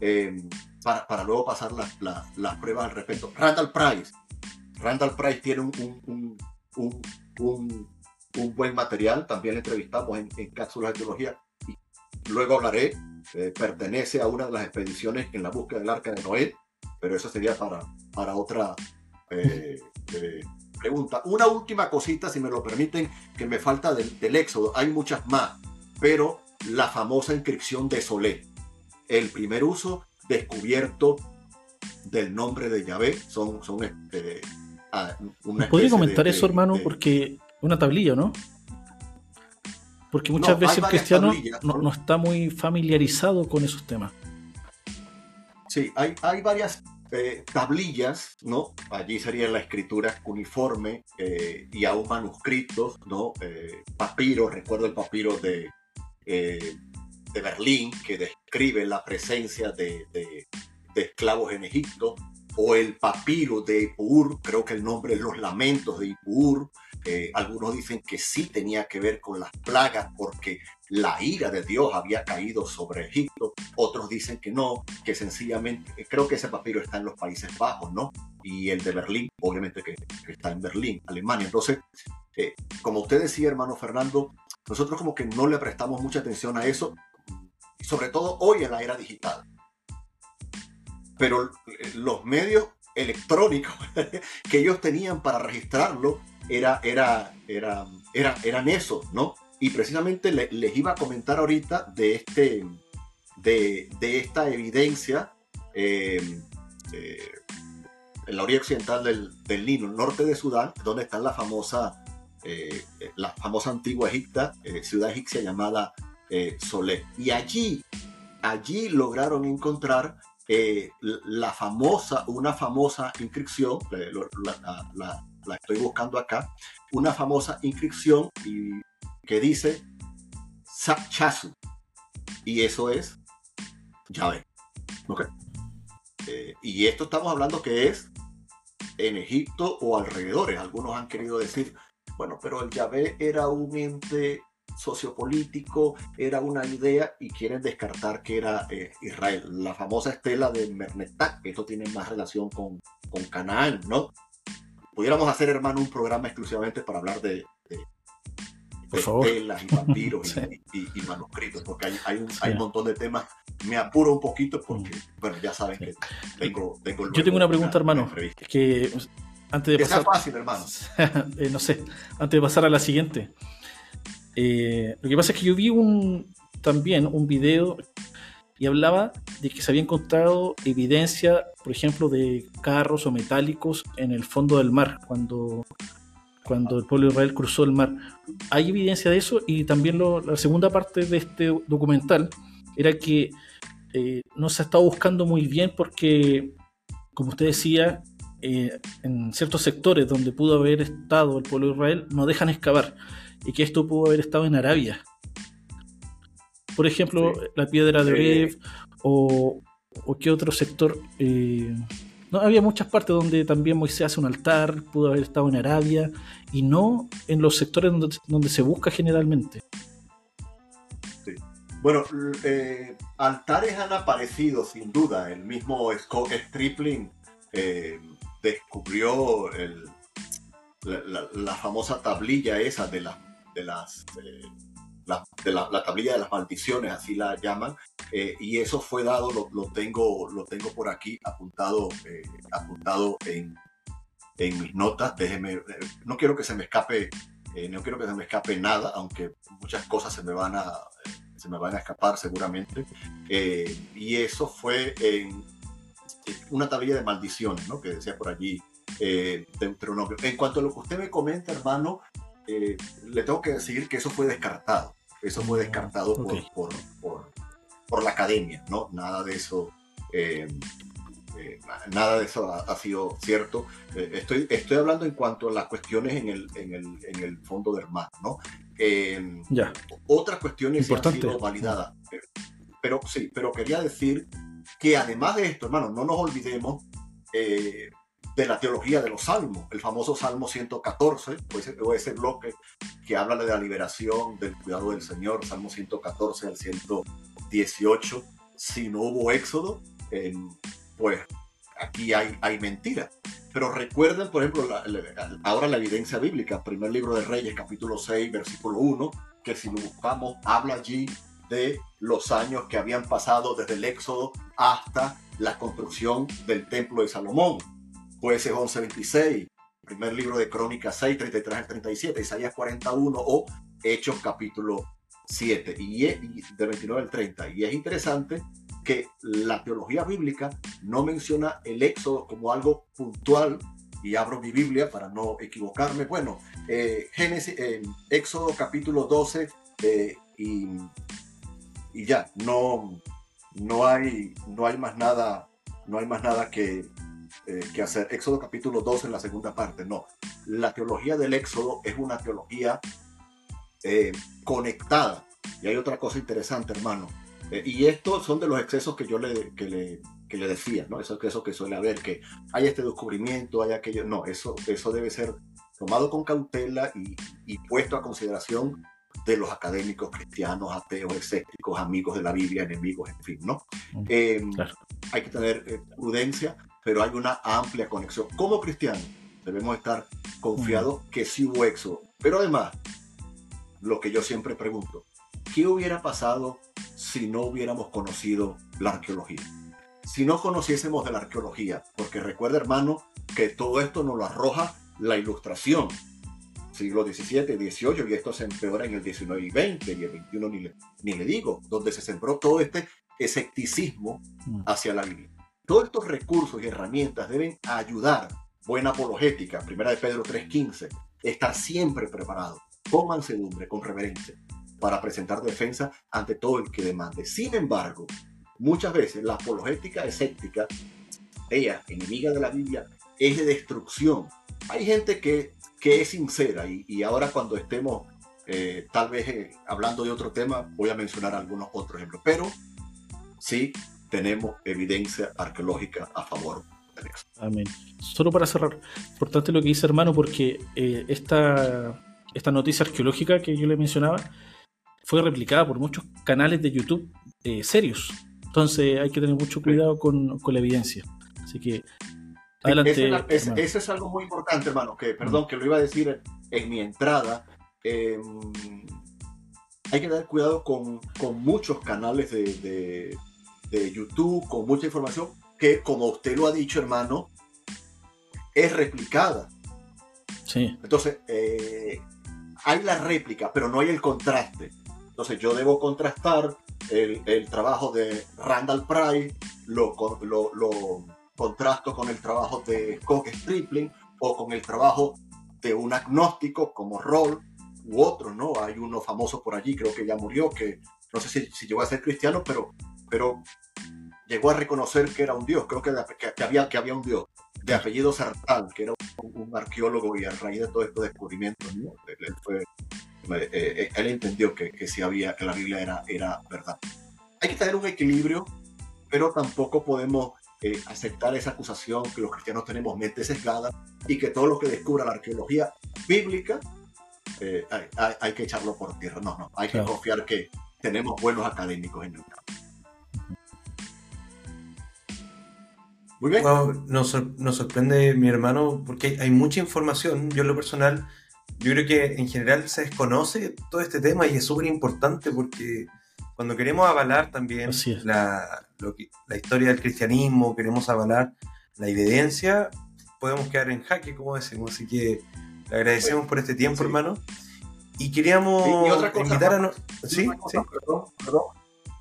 em, para, luego pasar las pruebas al respecto. Randall Price. Randall Price tiene un, un, buen material, también entrevistamos en, en cápsulas de arqueología. Y luego hablaré, eh, pertenece a una de las expediciones en la búsqueda del arca de Noé, pero eso sería para, para otra eh, eh, pregunta. Una última cosita, si me lo permiten, que me falta del, éxodo. Hay muchas más, pero la famosa inscripción de Solé, el primer uso descubierto del nombre de Yahvé, son, son este, ¿Podría comentar eso, hermano? Porque una tablilla, ¿no? Porque muchas veces el cristiano no, no, está muy familiarizado con esos temas. Sí, hay, hay varias eh, tablillas, ¿no? Allí sería la escritura uniforme eh, y aún manuscritos, ¿no? Eh, papiros, recuerdo el papiro de, de Berlín que describe la presencia de, esclavos en Egipto, o el papiro de Ipur, creo que el nombre es Los Lamentos de Ipur. algunos dicen que sí tenía que ver con las plagas porque la ira de Dios había caído sobre Egipto. Otros dicen que no, que sencillamente, eh, creo que ese papiro está en los Países Bajos, ¿no? Y el de Berlín, obviamente que, está en Berlín, Alemania. Entonces, eh, como usted decía, hermano Fernando, nosotros como que no le prestamos mucha atención a eso, sobre todo hoy en la era digital. Pero eh, los medios electrónicos que ellos tenían para registrarlo era, era, era, era, eran esos, ¿no? Y precisamente les iba a comentar ahorita de, este, de, esta evidencia em, eh, en la orilla occidental del, del, Nilo, norte de Sudán, donde está la famosa, eh, la famosa antigua Egipta, eh, ciudad egipcia llamada Solé. Y allí, allí lograron encontrar la famosa, una famosa inscripción, la, estoy buscando acá, una famosa inscripción que dice Chasu. Y eso es llave. Okay. Eh, y esto estamos hablando que es en Egipto o alrededores. Algunos han querido decir bueno, pero el Yahvé era un ente sociopolítico, era una idea y quieren descartar que era eh, Israel. La famosa estela de Mernetá, que esto tiene más relación con, con Canaán, ¿no? Pudiéramos hacer, hermano, un programa exclusivamente para hablar de, estelas y vampiros y, manuscritos, porque hay, hay, un, hay, un, montón de temas. Me apuro un poquito porque, mm. bueno, ya saben que tengo, tengo Yo tengo una pregunta, hermano, que antes de pasar... fácil, hermano. Eh, no sé, antes de pasar a la siguiente. Eh, lo que pasa es que yo vi un, también un video y hablaba de que se había encontrado evidencia, por ejemplo, de carros o metálicos en el fondo del mar cuando, cuando el pueblo de Israel cruzó el mar. Hay evidencia de eso y también la segunda parte de este documental era que eh, no se ha estado buscando muy bien porque, como usted decía, eh, en ciertos sectores donde pudo haber estado el pueblo de Israel no dejan excavar y que esto pudo haber estado en Arabia. Por ejemplo, la piedra de Oreb o, o, qué otro sector. Eh, no, había muchas partes donde también Moisés hace un altar, pudo haber estado en Arabia y no en los sectores donde, donde se busca generalmente. Bueno, eh, altares han aparecido sin duda. El mismo Scott Stripling eh, descubrió la, famosa tablilla esa de las de las la, de la, tablilla de las maldiciones, así la llaman, eh, y eso fue dado, lo, lo, tengo, lo tengo por aquí apuntado, eh, apuntado en, en, mis notas. Déjeme, eh, no quiero que se me escape, no quiero que se me escape nada, aunque muchas cosas se me van a, se me van a escapar seguramente. y eso fue en una tablilla de maldiciones, ¿no? Que decía por allí Deuteronomio. En cuanto a lo que usted me comenta, hermano, eh, le tengo que decir que eso fue descartado. Eso fue descartado por, por, por, la academia, ¿no? Nada de eso. Eh, eh, nada de eso ha, sido cierto. estoy, estoy hablando en cuanto a las cuestiones en el, en el, en el fondo del mar, ¿no? ya. Otras cuestiones han sido validadas. Pero, sí, pero quería decir que además de esto, hermano, no nos olvidemos de la teología de los salmos, el famoso Salmo 114, o ese, bloque que habla de la liberación, del cuidado del Señor, Salmo 114 al 118. Si no hubo éxodo, pues aquí hay, hay mentira. Pero recuerden, por ejemplo, ahora la evidencia bíblica, primer libro de Reyes, capítulo 6, versículo 1, que si lo buscamos, habla allí de los años que habían pasado desde el éxodo hasta la construcción del templo de Salomón jueces 11.26, primer libro de Crónicas 6, 33 al 37, Isaías 41 o Hechos capítulo 7 y, de 29 al 30. Y es interesante que la teología bíblica no menciona el éxodo como algo puntual, y abro mi Biblia para no equivocarme. Bueno, eh, Génesis, eh, Éxodo capítulo 12 eh, y, y, ya, no, no, hay, no hay más nada, no hay más nada que, eh, que hacer. Éxodo capítulo 2 en la segunda parte, no. La teología del Éxodo es una teología eh, conectada. Y hay otra cosa interesante, hermano. Eh, y estos son de los excesos que yo le, que le, que le decía, ¿no? Eso, eso que suele haber, que hay este descubrimiento, hay aquello. No, eso, eso debe ser tomado con cautela y, y puesto a consideración de los académicos cristianos, ateos, escépticos, amigos de la Biblia, enemigos, en fin, ¿no? Hay que tener prudencia, pero hay una amplia conexión. Como cristianos debemos estar confiados que sí hubo éxodo. Pero además, lo que yo siempre pregunto, ¿qué hubiera pasado si no hubiéramos conocido la arqueología? Si no conociésemos de la arqueología, porque recuerda hermano que todo esto nos lo arroja la ilustración, siglo XVII, XVIII, y esto se empeora en el XIX y XX, y el XXI ni le, ni le digo, donde se sembró todo este escepticismo mm. hacia la Biblia. Todos estos recursos y herramientas deben ayudar, buena apologética, primera de Pedro 3.15, estar siempre preparado, con mansedumbre, con reverencia, para presentar defensa ante todo el que demande. Sin embargo, muchas veces la apologética escéptica, ella, enemiga de la Biblia, es de destrucción. Hay gente que, que es sincera y, ahora cuando estemos eh, tal vez eh, hablando de otro tema, voy a mencionar algunos otros ejemplos, pero sí tenemos evidencia arqueológica a favor de Amén. Solo para cerrar, importante lo que dice hermano, porque eh, esta, esta noticia arqueológica que yo le mencionaba fue replicada por muchos canales de YouTube eh, serios. Entonces hay que tener mucho cuidado con, con la evidencia. Así que Adelante, eso es algo muy importante, hermano, que perdón, que lo iba a decir en, mi entrada. Em, hay que tener cuidado con, con muchos canales de, de, YouTube, con mucha información, que como usted lo ha dicho, hermano, es replicada. Sí. Entonces, eh, hay la réplica, pero no hay el contraste. Entonces, yo debo contrastar el, el trabajo de Randall Price, lo, lo, lo contrasto con el trabajo de Coke Stripling o con el trabajo de un agnóstico como Roll u otro, ¿no? Hay uno famoso por allí, creo que ya murió, que no sé si, llegó a ser cristiano, pero, pero llegó a reconocer que era un dios, creo que, que, había, que había un dios, de apellido Sartal, que era un, arqueólogo y a raíz de todos estos descubrimientos, él, fue, eh, eh, él entendió que, que, sí había, que la Biblia era, era verdad. Hay que tener un equilibrio, pero tampoco podemos eh, aceptar esa acusación que los cristianos tenemos mente sesgada y que todo lo que descubra la arqueología bíblica eh, hay, que echarlo por tierra. No, no, hay que confiar que tenemos buenos académicos en el campo. Muy bien. nos, sorprende mi hermano porque hay mucha información. Yo en lo personal, yo creo que en general se desconoce todo este tema y es súper importante porque cuando queremos avalar también la, la historia del cristianismo, queremos avalar la evidencia, podemos quedar en jaque, como decimos. Así que le agradecemos por este tiempo, hermano. Y queríamos invitar a... Sí, sí. Perdón, perdón.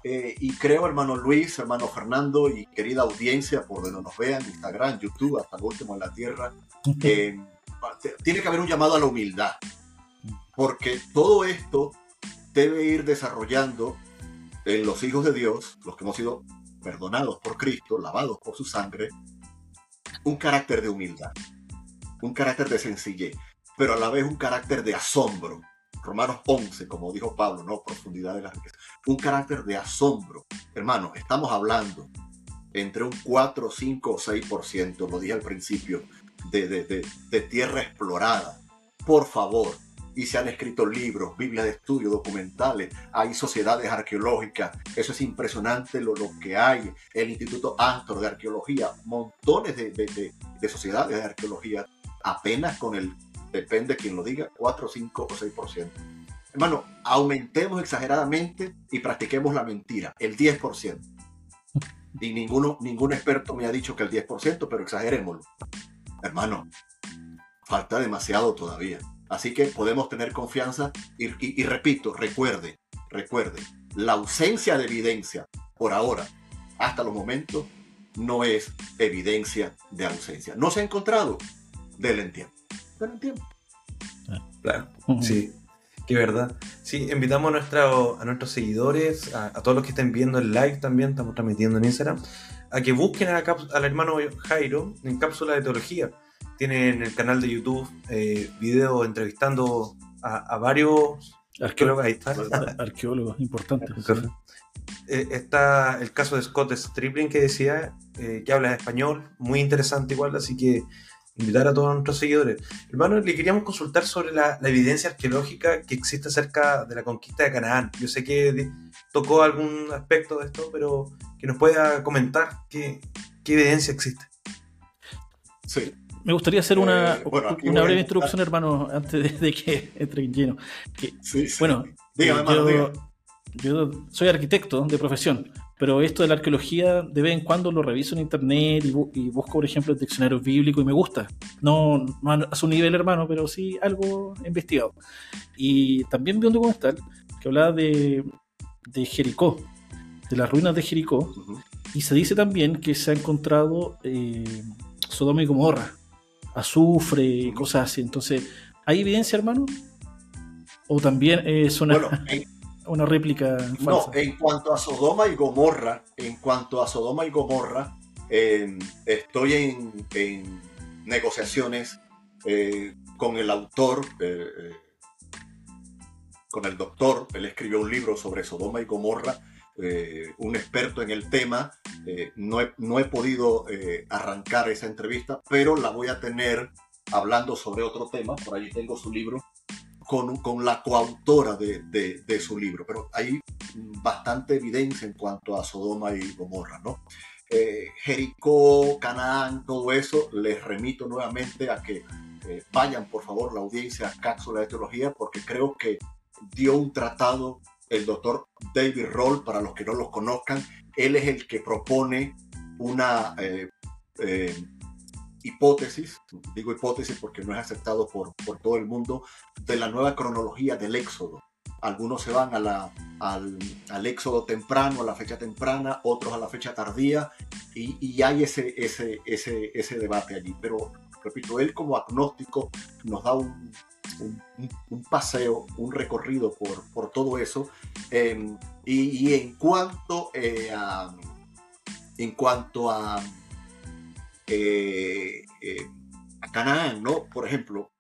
Eh, y creo, hermano Luis, hermano Fernando y querida audiencia, por donde nos vean, Instagram, YouTube, hasta el último en la tierra, eh, tiene que haber un llamado a la humildad. Porque todo esto debe ir desarrollando en los hijos de Dios, los que hemos sido perdonados por Cristo, lavados por su sangre, un carácter de humildad, un carácter de sencillez, pero a la vez un carácter de asombro. Romanos 11, como dijo Pablo, no profundidad de la riqueza. Un carácter de asombro. Hermano, estamos hablando entre un 4, 5 o 6%, lo dije al principio, de, de, de tierra explorada. Por favor, y se han escrito libros, Biblias de estudio, documentales, hay sociedades arqueológicas, eso es impresionante lo, lo que hay, el Instituto Astor de Arqueología, montones de, de, de, sociedades de arqueología, apenas con el, depende de quien lo diga, 4, 5 o 6%. Hermano, aumentemos exageradamente y practiquemos la mentira, el 10%. Y ninguno, ningún experto me ha dicho que el 10%, pero exagerémoslo. Hermano, falta demasiado todavía. Así que podemos tener confianza y, repito, recuerde, recuerde, la ausencia de evidencia por ahora, hasta los momentos, no es evidencia de ausencia. No se ha encontrado, del tiempo. Del tiempo. Claro, sí. Qué verdad. Sí, invitamos a, a nuestros seguidores, a, todos los que estén viendo el live también, estamos transmitiendo en Instagram, a que busquen al hermano Jairo en Cápsula de Teología tiene en el canal de YouTube eh, videos entrevistando a, varios arqueólogos. Ahí está. Arqueólogos importantes. Eh, está el caso de Scott Stripling que decía eh, que habla en español, muy interesante igual, así que invitar a todos nuestros seguidores. Hermano, le queríamos consultar sobre la, evidencia arqueológica que existe acerca de la conquista de Canaán. Yo sé que tocó algún aspecto de esto, pero que nos pueda comentar qué, qué evidencia existe. Sí, me gustaría hacer una, eh, una breve introducción, hermano, antes de, que entre en lleno. Bueno, yo, soy arquitecto de profesión, pero esto de la arqueología de vez en cuando lo reviso en internet y, busco, por ejemplo, el diccionario bíblico y me gusta. No, a su nivel, hermano, pero sí algo investigado. Y también vi un documental que hablaba de, de Jericó, de las ruinas de Jericó, y se dice también que se ha encontrado eh, Sodoma y Gomorra azufre y cosas así. Entonces, ¿hay evidencia, hermano? ¿O también es una, una réplica falsa? No, en cuanto a Sodoma y Gomorra, en cuanto a Sodoma y Gomorra, em, estoy en, negociaciones eh, con el autor, eh, eh, con el doctor, él escribió un libro sobre Sodoma y Gomorra, eh, un experto en el tema. Eh, no, he, no, he, podido arrancar esa entrevista, pero la voy a tener hablando sobre otro tema. Por allí tengo su libro con, con la coautora de, de, de, su libro, pero hay bastante evidencia en cuanto a Sodoma y Gomorra, ¿no? Jericó, Canaán, todo eso, les remito nuevamente a que vayan por favor la audiencia a Cápsula de Teología porque creo que dio un tratado el doctor David Roll, para los que no los conozcan, él es el que propone una eh, eh, hipótesis, digo hipótesis porque no es aceptado por, por todo el mundo, de la nueva cronología del éxodo. Algunos se van a al, al, éxodo temprano, a la fecha temprana, otros a la fecha tardía, y, y hay ese, ese, ese, ese debate allí. Pero, repito, él como agnóstico nos da un, un, paseo, un recorrido por, por todo eso. Em, y, en cuanto eh, a, en cuanto a, eh, eh, a Canaán, ¿no? Por ejemplo,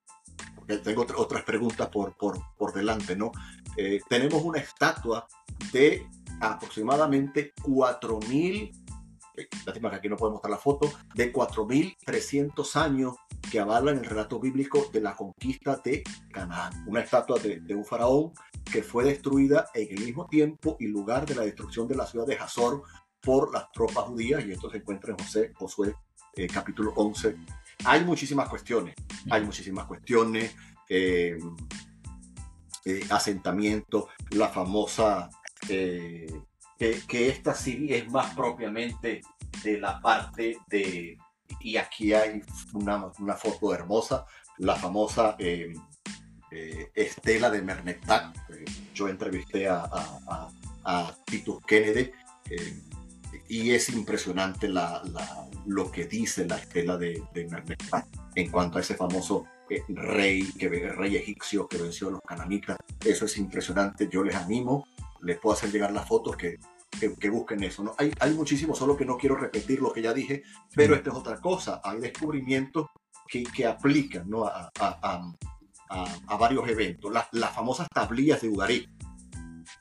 porque tengo otras preguntas por, por, por delante, ¿no? tenemos una estatua de aproximadamente 4.000 lástima que aquí no podemos mostrar la foto, de 4.300 años que avalan el relato bíblico de la conquista de Canaán. Una estatua de, un faraón que fue destruida en el mismo tiempo y lugar de la destrucción de la ciudad de Hazor por las tropas judías, y esto se encuentra en José, Josué eh, capítulo 11. Hay muchísimas cuestiones, hay muchísimas cuestiones, eh, eh, asentamiento, la famosa que, esta sí es más propiamente de la parte de, y aquí hay una, una foto hermosa, la famosa eh, eh, estela de Merneptah. yo entrevisté a, a, a, Titus Kennedy eh, y es impresionante la, la, lo que dice la estela de, de en cuanto a ese famoso rey, que, rey egipcio que venció a los cananitas. Eso es impresionante. Yo les animo, les puedo hacer llegar las fotos que que, busquen eso. ¿no? Hay, hay muchísimo, solo que no quiero repetir lo que ya dije, pero esto es otra cosa. Hay descubrimientos que, que aplican ¿no? a, a, a, a, varios eventos. Las, las famosas tablillas de Ugarit.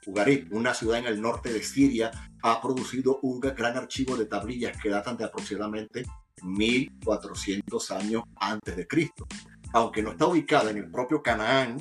Ugarit, una ciudad en el norte de Siria, ha producido un gran archivo de tablillas que datan de aproximadamente 1400 años antes de Cristo. Aunque no está ubicada en el propio Canaán,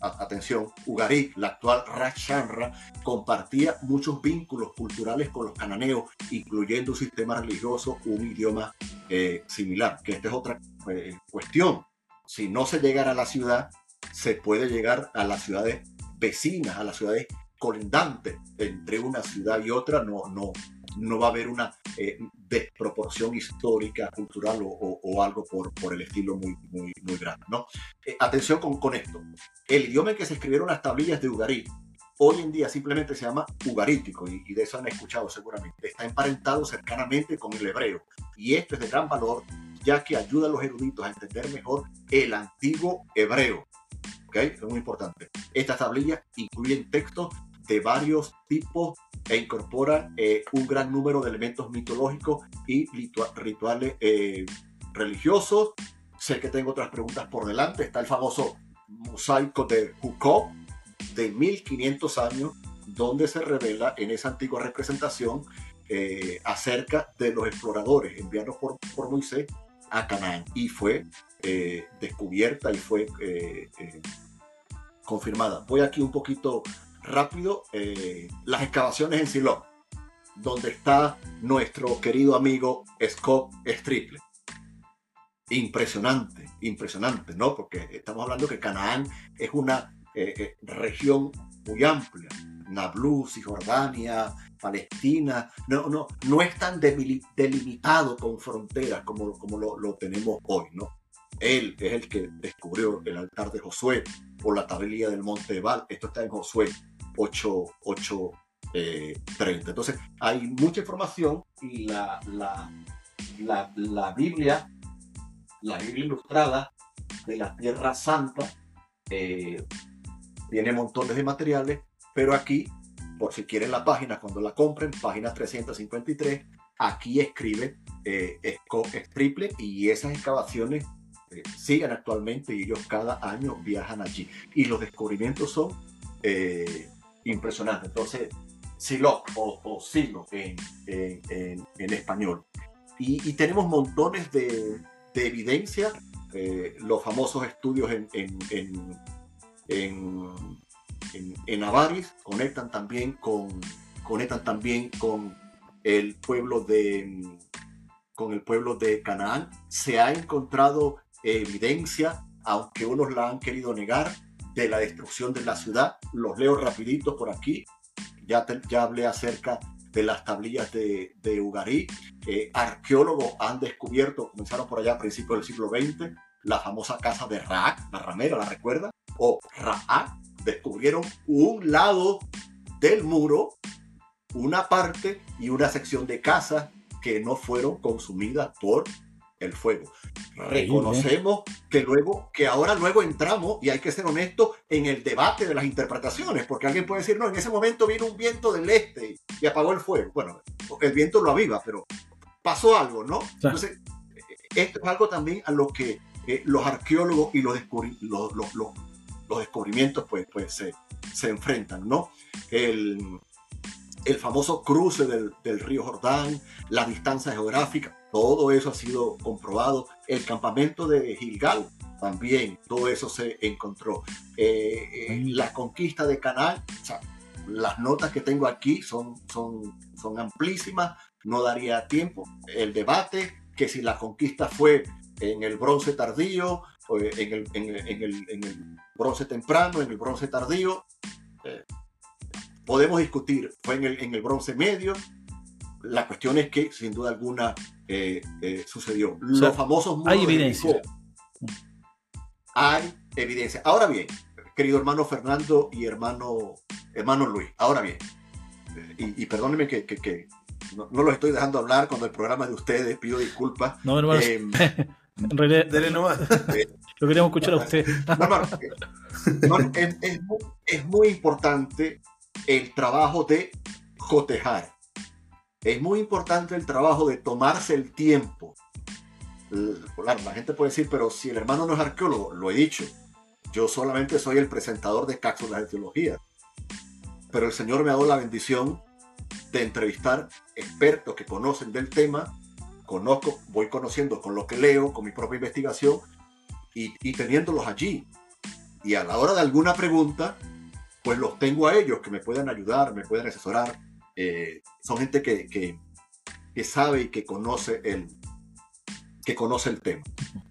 atención, Ugarit, la actual Rachanra, compartía muchos vínculos culturales con los cananeos, incluyendo un sistema religioso, un idioma eh, similar, que esta es otra eh, cuestión. Si no se llegara a la ciudad, se puede llegar a las ciudades vecinas, a las ciudades colindantes. Entre una ciudad y otra no, no, no va a haber una eh, desproporción histórica, cultural o, algo por, por, el estilo muy, muy, muy grande. ¿no? Eh, atención con, con, esto. El idioma que se escribieron las tablillas de Ugarit hoy en día simplemente se llama ugarítico y, de eso han escuchado seguramente. Está emparentado cercanamente con el hebreo y esto es de gran valor ya que ayuda a los eruditos a entender mejor el antiguo hebreo. ¿Ok? Es muy importante. Estas tablillas incluyen textos de varios tipos e incorporan eh, un gran número de elementos mitológicos y rituales eh, religiosos. Sé que tengo otras preguntas por delante. Está el famoso mosaico de Huko de 1500 años, donde se revela en esa antigua representación eh, acerca de los exploradores enviados por, por Moisés a Canaán. Y fue descubierta y fue confirmada. Voy aquí un poquito rápido eh, las excavaciones en Silo, donde está nuestro querido amigo Scott Strickland. Impresionante, impresionante, ¿no? Porque estamos hablando que Canaán es una eh, eh, región muy amplia. Nablus, Cisjordania, Palestina, no, no, no es tan delimitado con fronteras como, como lo, lo tenemos hoy, ¿no? Él es el que descubrió el altar de Josué o la tablilla del monte de Val. Esto está en Josué 8, eh, Entonces, hay mucha información y la, la, la, Biblia, la Biblia ilustrada de la Tierra Santa, eh, tiene montones de materiales, pero aquí, por si quieren la página, cuando la compren, página 353, aquí escribe eh, triple y esas excavaciones eh, siguen actualmente y ellos cada año viajan allí. Y los descubrimientos son eh, impresionante. Entonces, Silo o, Silo en, español. Y, tenemos montones de, de evidencia, eh, los famosos estudios en, en, en, Avaris conectan también con, conectan también con el pueblo de con el pueblo de Canaán. Se ha encontrado evidencia, aunque unos la han querido negar, de la destrucción de la ciudad. Los leo rapidito por aquí. Ya, ya hablé acerca de las tablillas de, de Ugarí. Eh, arqueólogos han descubierto, comenzaron por allá a principios del siglo XX, la famosa casa de Raak, la ramera, ¿la recuerda? O Raak, descubrieron un lado del muro, una parte y una sección de casas que no fueron consumidas por el fuego. Reconocemos que luego, que ahora luego entramos, y hay que ser honesto, en el debate de las interpretaciones, porque alguien puede decir, no, en ese momento vino un viento del este y apagó el fuego. Bueno, el viento lo aviva, pero pasó algo, ¿no? Entonces, esto es algo también a lo que eh, los arqueólogos y los, los, los, los, descubrimientos pues, pues se, se enfrentan, ¿no? El, el famoso cruce del, del, río Jordán, la distancia geográfica, todo eso ha sido comprobado. El campamento de Gilgal también, todo eso se encontró. Eh, eh, la conquista de Canaán, las notas que tengo aquí son, son, son amplísimas, no daría tiempo. El debate, que si la conquista fue en el bronce tardío, en el, en, el, en el, bronce temprano, en el bronce tardío, eh, podemos discutir, fue en el, en el bronce medio. La cuestión es que, sin duda alguna, eh, eh, sucedió. Los famosos Hay evidencia. hay evidencia. Ahora bien, querido hermano Fernando y hermano, hermano Luis, ahora bien, y, y perdónenme que, que, no, no, los estoy dejando hablar cuando el programa de ustedes, pido disculpas. No, hermano. Em, en realidad, lo queremos escuchar a usted. es, muy, importante el trabajo de cotejar. Es muy importante el trabajo de tomarse el tiempo. la gente puede decir, pero si el hermano no es arqueólogo, lo he dicho. Yo solamente soy el presentador de cápsulas de teología. Pero el Señor me ha dado la bendición de entrevistar expertos que conocen del tema conozco, voy conociendo con lo que leo, con mi propia investigación y, teniéndolos allí. Y a la hora de alguna pregunta, pues los tengo a ellos que me puedan ayudar, me pueden asesorar. Eh, son gente que, que, que, sabe y que conoce, el, que conoce el tema.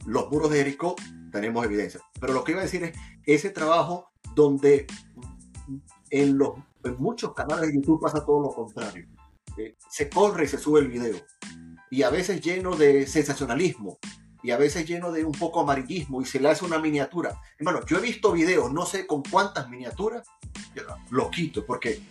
Los muros de Jericó tenemos evidencia. Pero lo que iba a decir es ese trabajo donde en, los, en muchos canales de YouTube pasa todo lo contrario. Eh, se corre y se sube el video y a veces lleno de sensacionalismo y a veces lleno de un poco amarillismo y se le hace una miniatura. Hermano, yo he visto videos, no sé con cuántas miniaturas, lo quito porque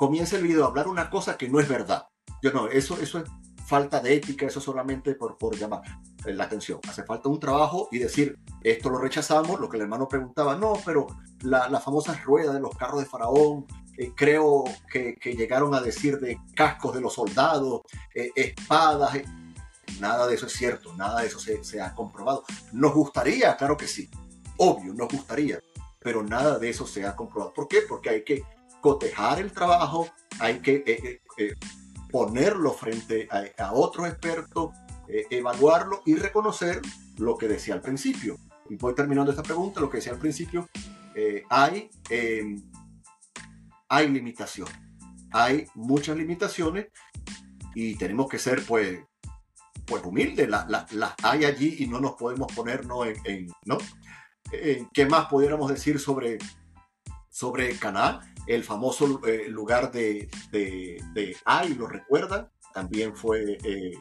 comienza el video a hablar una cosa que no es verdad. Yo no, eso, eso es falta de ética, eso solamente por, por llamar la atención. Hace falta un trabajo y decir, esto lo rechazamos, lo que el hermano preguntaba, no, pero la, la famosa rueda de los carros de Faraón, eh, creo que, llegaron a decir de cascos de los soldados, eh, espadas. Eh, nada de eso es cierto, nada de eso se, ha comprobado. Nos gustaría, claro que sí, obvio, nos gustaría, pero nada de eso se ha comprobado. ¿Por qué? Porque hay que cotejar el trabajo, hay que ponerlo frente a, otros expertos, evaluarlo y reconocer lo que decía al principio. Y voy terminando esta pregunta, lo que decía al principio, hay hay limitaciones. Hay muchas limitaciones y tenemos que ser pues, pues humildes. Las, hay allí y no nos podemos ponernos en, ¿no? ¿Qué más pudiéramos decir sobre, sobre Canaán? El famoso eh, lugar de, de, de Ay, ¿lo recuerdan? También fue eh,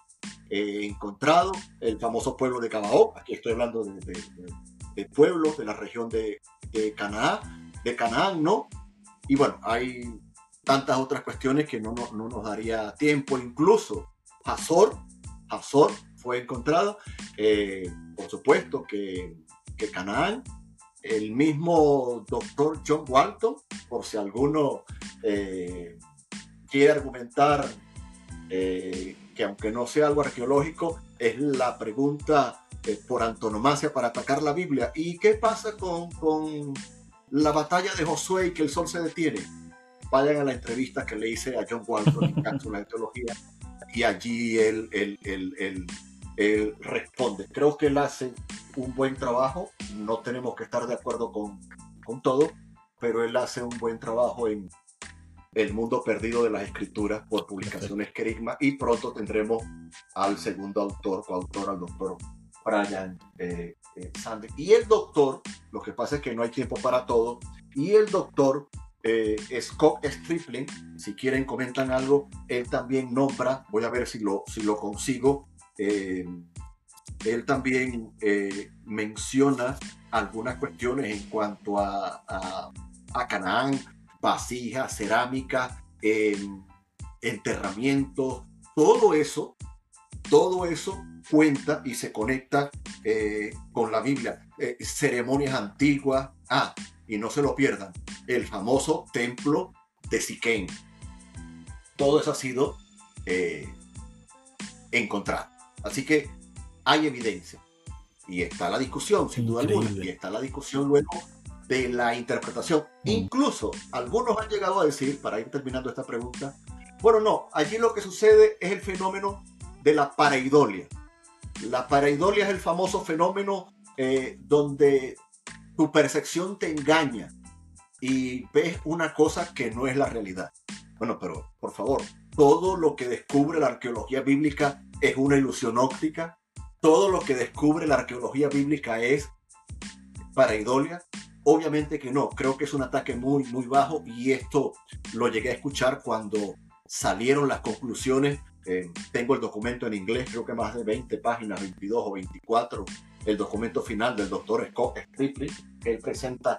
eh, encontrado. El famoso pueblo de Cabaó, aquí estoy hablando de, de pueblos de la región de, Canaán, de Canaán, ¿no? Y bueno, hay tantas otras cuestiones que no, no, nos daría tiempo. Incluso Hazor, Hazor fue encontrado. Por supuesto que, que Canaán, el mismo doctor John Walton, por si alguno eh, quiere argumentar eh, que aunque no sea algo arqueológico, es la pregunta por antonomasia para atacar la Biblia. ¿Y qué pasa con, con la batalla de Josué y que el sol se detiene. vayan a la entrevista que le hice a John Walton en Cápsula de Teología y allí él, él, él, él, responde. Creo que él hace un buen trabajo, no tenemos que estar de acuerdo con, con todo, pero él hace un buen trabajo en El mundo perdido de las escrituras por publicaciones Kerigma y pronto tendremos al segundo autor, coautor, al doctor Brian eh, eh Y el doctor, lo que pasa es que no hay tiempo para todo, y el doctor eh, Scott Stripling, si quieren comentan algo, él también nombra, voy a ver si lo, si lo consigo, eh, él también menciona algunas cuestiones en cuanto a, a, Canaán, vasijas, cerámica, enterramientos, todo eso, todo eso cuenta y se conecta eh, con la Biblia. Eh, ceremonias antiguas. Ah, y no se lo pierdan, el famoso templo de Siquén. Todo eso ha sido eh, encontrado. Así que hay evidencia. Y está la discusión, sin duda alguna. Y está la discusión luego de la interpretación. Mm. Incluso algunos han llegado a decir, para ir terminando esta pregunta, bueno, no, allí lo que sucede es el fenómeno de la pareidolia. La pareidolia es el famoso fenómeno eh, donde tu percepción te engaña y ves una cosa que no es la realidad. Bueno, pero por favor, todo lo que descubre la arqueología bíblica es una ilusión óptica. Todo lo que descubre la arqueología bíblica es pareidolia. Obviamente que no, creo que es un ataque muy, muy bajo y esto lo llegué a escuchar cuando salieron las conclusiones eh, tengo el documento en inglés, creo que más de 20 páginas, 22 o 24, el documento final del doctor Scott Stripley, que él presenta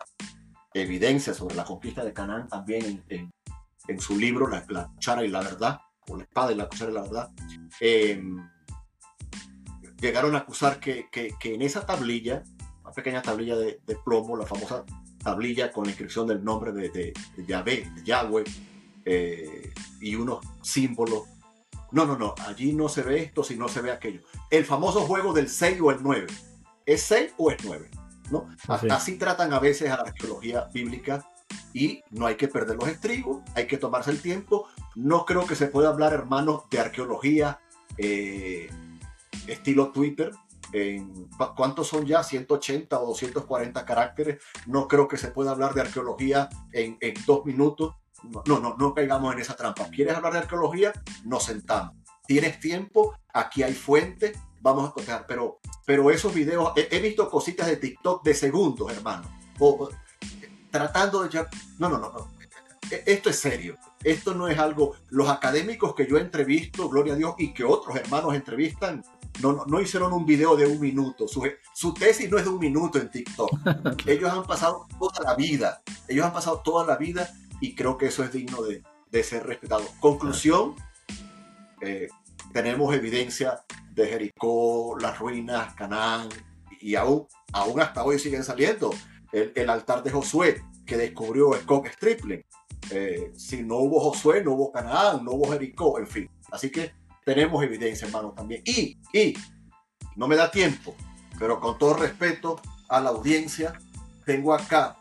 evidencia sobre la conquista de Canaán también en, su libro la, cuchara y la verdad, o la espada y la cuchara y la verdad. Em, llegaron a acusar que, que, que, en esa tablilla, una pequeña tablilla de, de, plomo, la famosa tablilla con la inscripción del nombre de, de, de Yahvé, Yahweh, eh, y unos símbolos no, no, no, allí no se ve esto si no se ve aquello. El famoso juego del 6 o el 9. ¿Es 6 o es 9? ¿No? Así tratan a veces a la arqueología bíblica y no hay que perder los estribos, hay que tomarse el tiempo. No creo que se pueda hablar, hermanos, de arqueología eh, estilo Twitter. En, ¿Cuántos son ya? 180 o 240 caracteres. No creo que se pueda hablar de arqueología en, en dos minutos. No, no, no caigamos en esa trampa. ¿Quieres hablar de arqueología? Nos sentamos. ¿Tienes tiempo? Aquí hay fuentes. Vamos a contar. Pero, pero esos videos, he, visto cositas de TikTok de segundos, hermano. Tratando de... No, no, no, no. E, esto es serio. Esto no es algo... Los académicos que yo entrevisto, gloria a Dios, y que otros hermanos entrevistan, no, no, no, hicieron un video de un minuto. Su, su, tesis no es de un minuto en TikTok. Ellos han pasado toda la vida. Ellos han pasado toda la vida y creo que eso es digno de, de ser respetado. Conclusión, eh, tenemos evidencia de Jericó, las ruinas, Canaán, y aún, aún hasta hoy siguen saliendo. El, altar de Josué que descubrió Scott Stripling. Eh, si no hubo Josué, no hubo Canaán, no hubo Jericó, en fin. Así que tenemos evidencia, hermano, también. Y, y, no me da tiempo, pero con todo respeto a la audiencia, tengo acá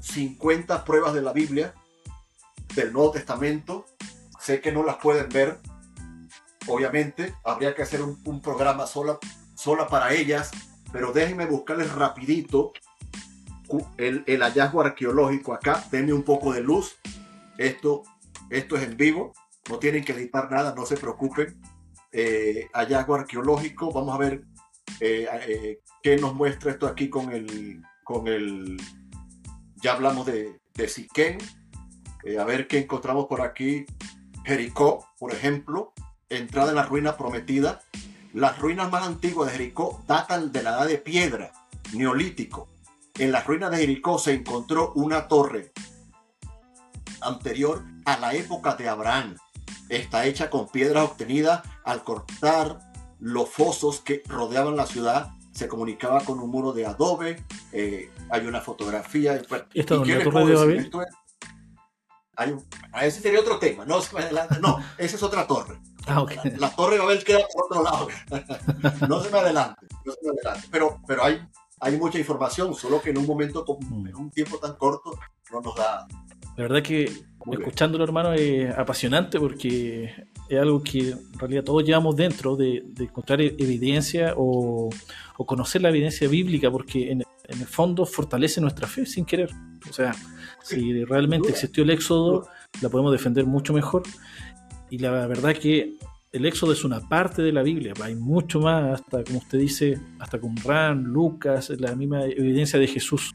50 pruebas de la Biblia, del Nuevo Testamento. Sé que no las pueden ver, obviamente. Habría que hacer un, programa sola, sola para ellas, pero déjenme buscarles rapidito el, hallazgo arqueológico acá. Denme un poco de luz. Esto, esto es en vivo. No tienen que editar nada, no se preocupen. Eh, hallazgo arqueológico. Vamos a ver eh, eh, qué nos muestra esto aquí con el, con el ya hablamos de, de Siquén. Eh, a ver qué encontramos por aquí. Jericó, por ejemplo, entrada en la ruina prometida. Las ruinas más antiguas de Jericó datan de la edad de piedra, neolítico. En las ruinas de Jericó se encontró una torre anterior a la época de Abraham. Está hecha con piedras obtenidas al cortar los fosos que rodeaban la ciudad se comunicaba con un muro de adobe, eh, hay una fotografía. ¿Esto es la torre de Babel? Hay un, ese sería otro tema, no, no, esa es otra torre. Ah, la, torre de Babel queda por otro lado. no se me adelante, no se me adelante. Pero, pero hay, hay mucha información, solo que en un momento, mm. en un tiempo tan corto, no nos da. La verdad que escuchándolo, hermano, es apasionante porque es algo que en realidad todos llevamos dentro de, encontrar e-, evidencia o, conocer la evidencia bíblica, porque en, el fondo fortalece nuestra fe sin querer. O sea, si realmente existió el éxodo, la podemos defender mucho mejor. Y la verdad que el éxodo es una parte de la Biblia, hay mucho más, hasta como usted dice, hasta con Ran, Lucas, la misma evidencia de Jesús.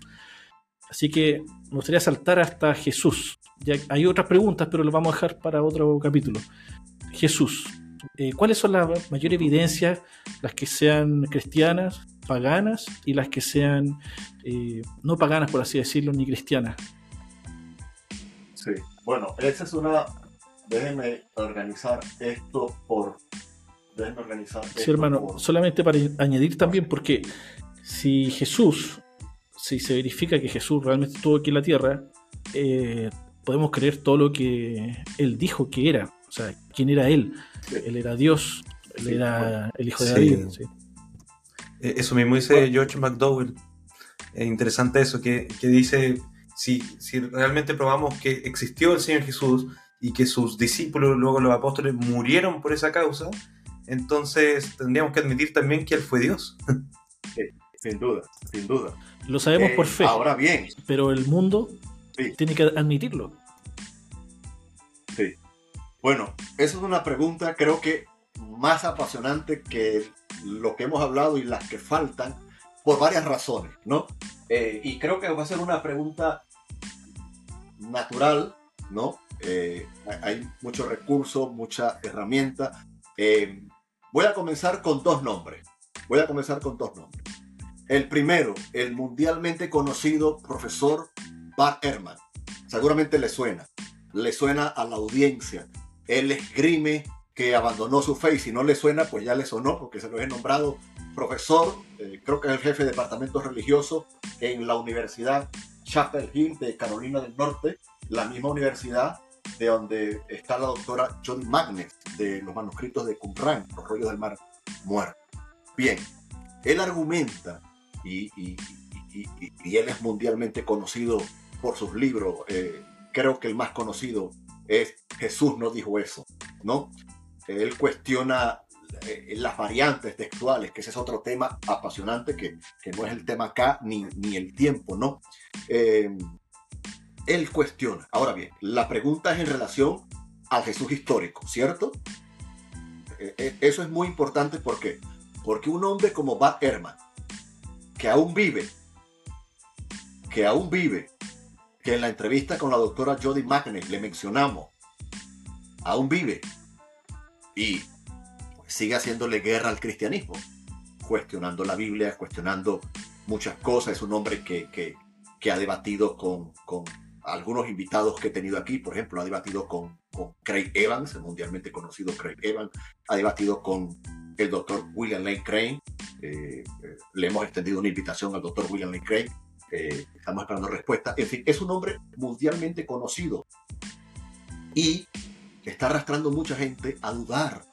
Así que me gustaría saltar hasta Jesús. Ya hay otras preguntas, pero las vamos a dejar para otro capítulo. Jesús. Eh, ¿Cuáles son las mayores evidencias, las que sean cristianas, paganas y las que sean eh, no paganas, por así decirlo, ni cristianas? Sí, bueno, esa es una. Déjenme organizar esto por. Déjenme organizar. sí, hermano, solamente para añadir también, porque si Jesús, si se verifica que Jesús realmente estuvo aquí en la tierra, eh, podemos creer todo lo que él dijo que era. O sea, quién era él. Él era Dios, él era el hijo de David. Eh, eso mismo dice George McDowell. Es interesante eso, que, dice, si, si realmente probamos que existió el Señor Jesús y que sus discípulos, luego los apóstoles, murieron por esa causa, entonces tendríamos que admitir también que Él fue Dios. sin duda, sin duda. Lo sabemos por eh, fe. Ahora bien. Pero el mundo tiene que admitirlo. Sí. Bueno, esa es una pregunta creo que más apasionante que lo que hemos hablado y las que faltan por varias razones, ¿no? Eh, y creo que va a ser una pregunta natural, ¿no? Eh, hay muchos recursos, mucha herramienta. Eh, voy a comenzar con dos nombres. Voy a comenzar con dos nombres. El primero, el mundialmente conocido profesor Bart Ehrman. Seguramente le suena, le suena a la audiencia. Él esgrime que abandonó su fe y si no le suena, pues ya le sonó porque se lo he nombrado profesor, eh, creo que es el jefe de departamento religioso en la Universidad Chapel Hill de Carolina del Norte, la misma universidad de donde está la doctora John Magnet de los manuscritos de Qumran, los rollos del mar muerto. Bien, él argumenta y, y él es mundialmente conocido por sus libros. Eh, creo que el más conocido es Jesús no dijo eso, ¿no? Él cuestiona eh, las variantes textuales, que ese es otro tema apasionante que, no es el tema acá ni, ni el tiempo, ¿no? Eh, él cuestiona. Ahora bien, la pregunta es en relación al Jesús histórico, ¿cierto? eso es muy importante porque porque un hombre como Bart Ehrman, que aún vive, que aún vive que en la entrevista con la doctora Jody Magnet le mencionamos, aún vive y sigue haciéndole guerra al cristianismo, cuestionando la Biblia, cuestionando muchas cosas. Es un hombre que, ha debatido con, algunos invitados que he tenido aquí, por ejemplo, ha debatido con, Craig Evans, el mundialmente conocido Craig Evans, ha debatido con el doctor William Lane Crane, eh, eh, le hemos extendido una invitación al doctor William Lane Crane, eh, estamos esperando respuesta. En fin, es un hombre mundialmente conocido y está arrastrando mucha gente a dudar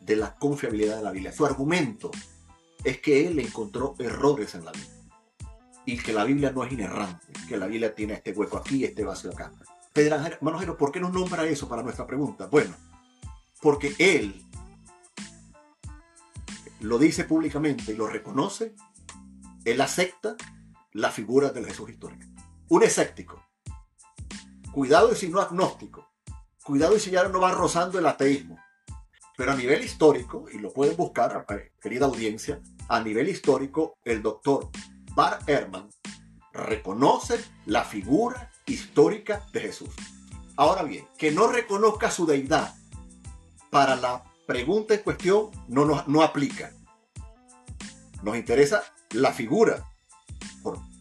de la confiabilidad de la Biblia. Su argumento es que él encontró errores en la Biblia y que la Biblia no es inerrante, que la Biblia tiene este hueco aquí este vacío acá. Manojero, ¿por qué nos nombra eso para nuestra pregunta? Bueno, porque él lo dice públicamente y lo reconoce, él acepta la figura del Jesús histórico. Un escéptico. Cuidado y si no agnóstico. Cuidado y si ya no va rozando el ateísmo. Pero a nivel histórico, y lo pueden buscar, eh, querida audiencia, a nivel histórico, el doctor Bar Ehrman reconoce la figura histórica de Jesús. Ahora bien, que no reconozca su deidad para la pregunta en cuestión no, no aplica. Nos interesa la figura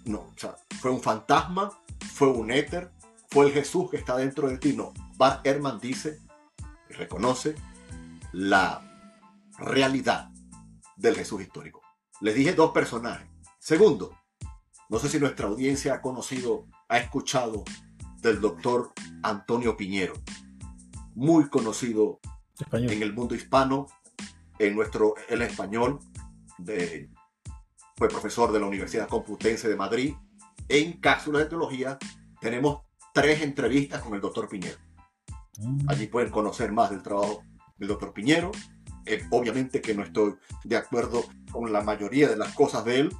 no, o sea, fue un fantasma, fue un éter, fue el Jesús que está dentro de ti. No, Bart Ehrman dice y reconoce la realidad del Jesús histórico. Les dije dos personajes. Segundo, no sé si nuestra audiencia ha conocido, ha escuchado del doctor Antonio Piñero, muy conocido en el mundo hispano, en nuestro el español, de fue profesor de la Universidad Complutense de Madrid. En cápsulas de teología tenemos tres entrevistas con el doctor Piñero. Mm. Allí pueden conocer más del trabajo del doctor Piñero. Eh, obviamente que no estoy de acuerdo con la mayoría de las cosas de él,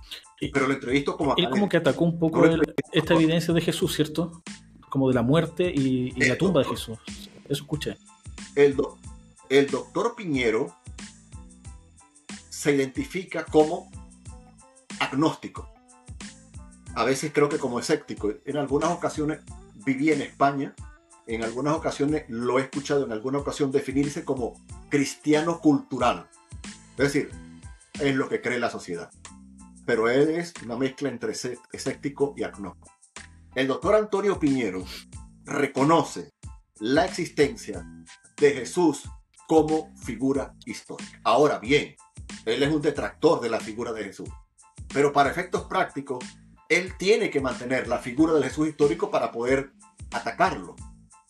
pero lo entrevisto como Él como que atacó un poco Correcto. el- esta evidencia de Jesús, ¿cierto? Como de la muerte y, y la tumba de doctor. Jesús. Eso escuché. el, do- el doctor Piñero se identifica como agnóstico. A veces creo que como escéptico. En algunas ocasiones viví en España. En algunas ocasiones lo he escuchado en alguna ocasión definirse como cristiano cultural. Es decir, es lo que cree la sociedad. Pero él es una mezcla entre escé- escéptico y agnóstico. El doctor Antonio Piñero reconoce la existencia de Jesús como figura histórica. Ahora bien, él es un detractor de la figura de Jesús. Pero para efectos prácticos, él tiene que mantener la figura del Jesús histórico para poder atacarlo.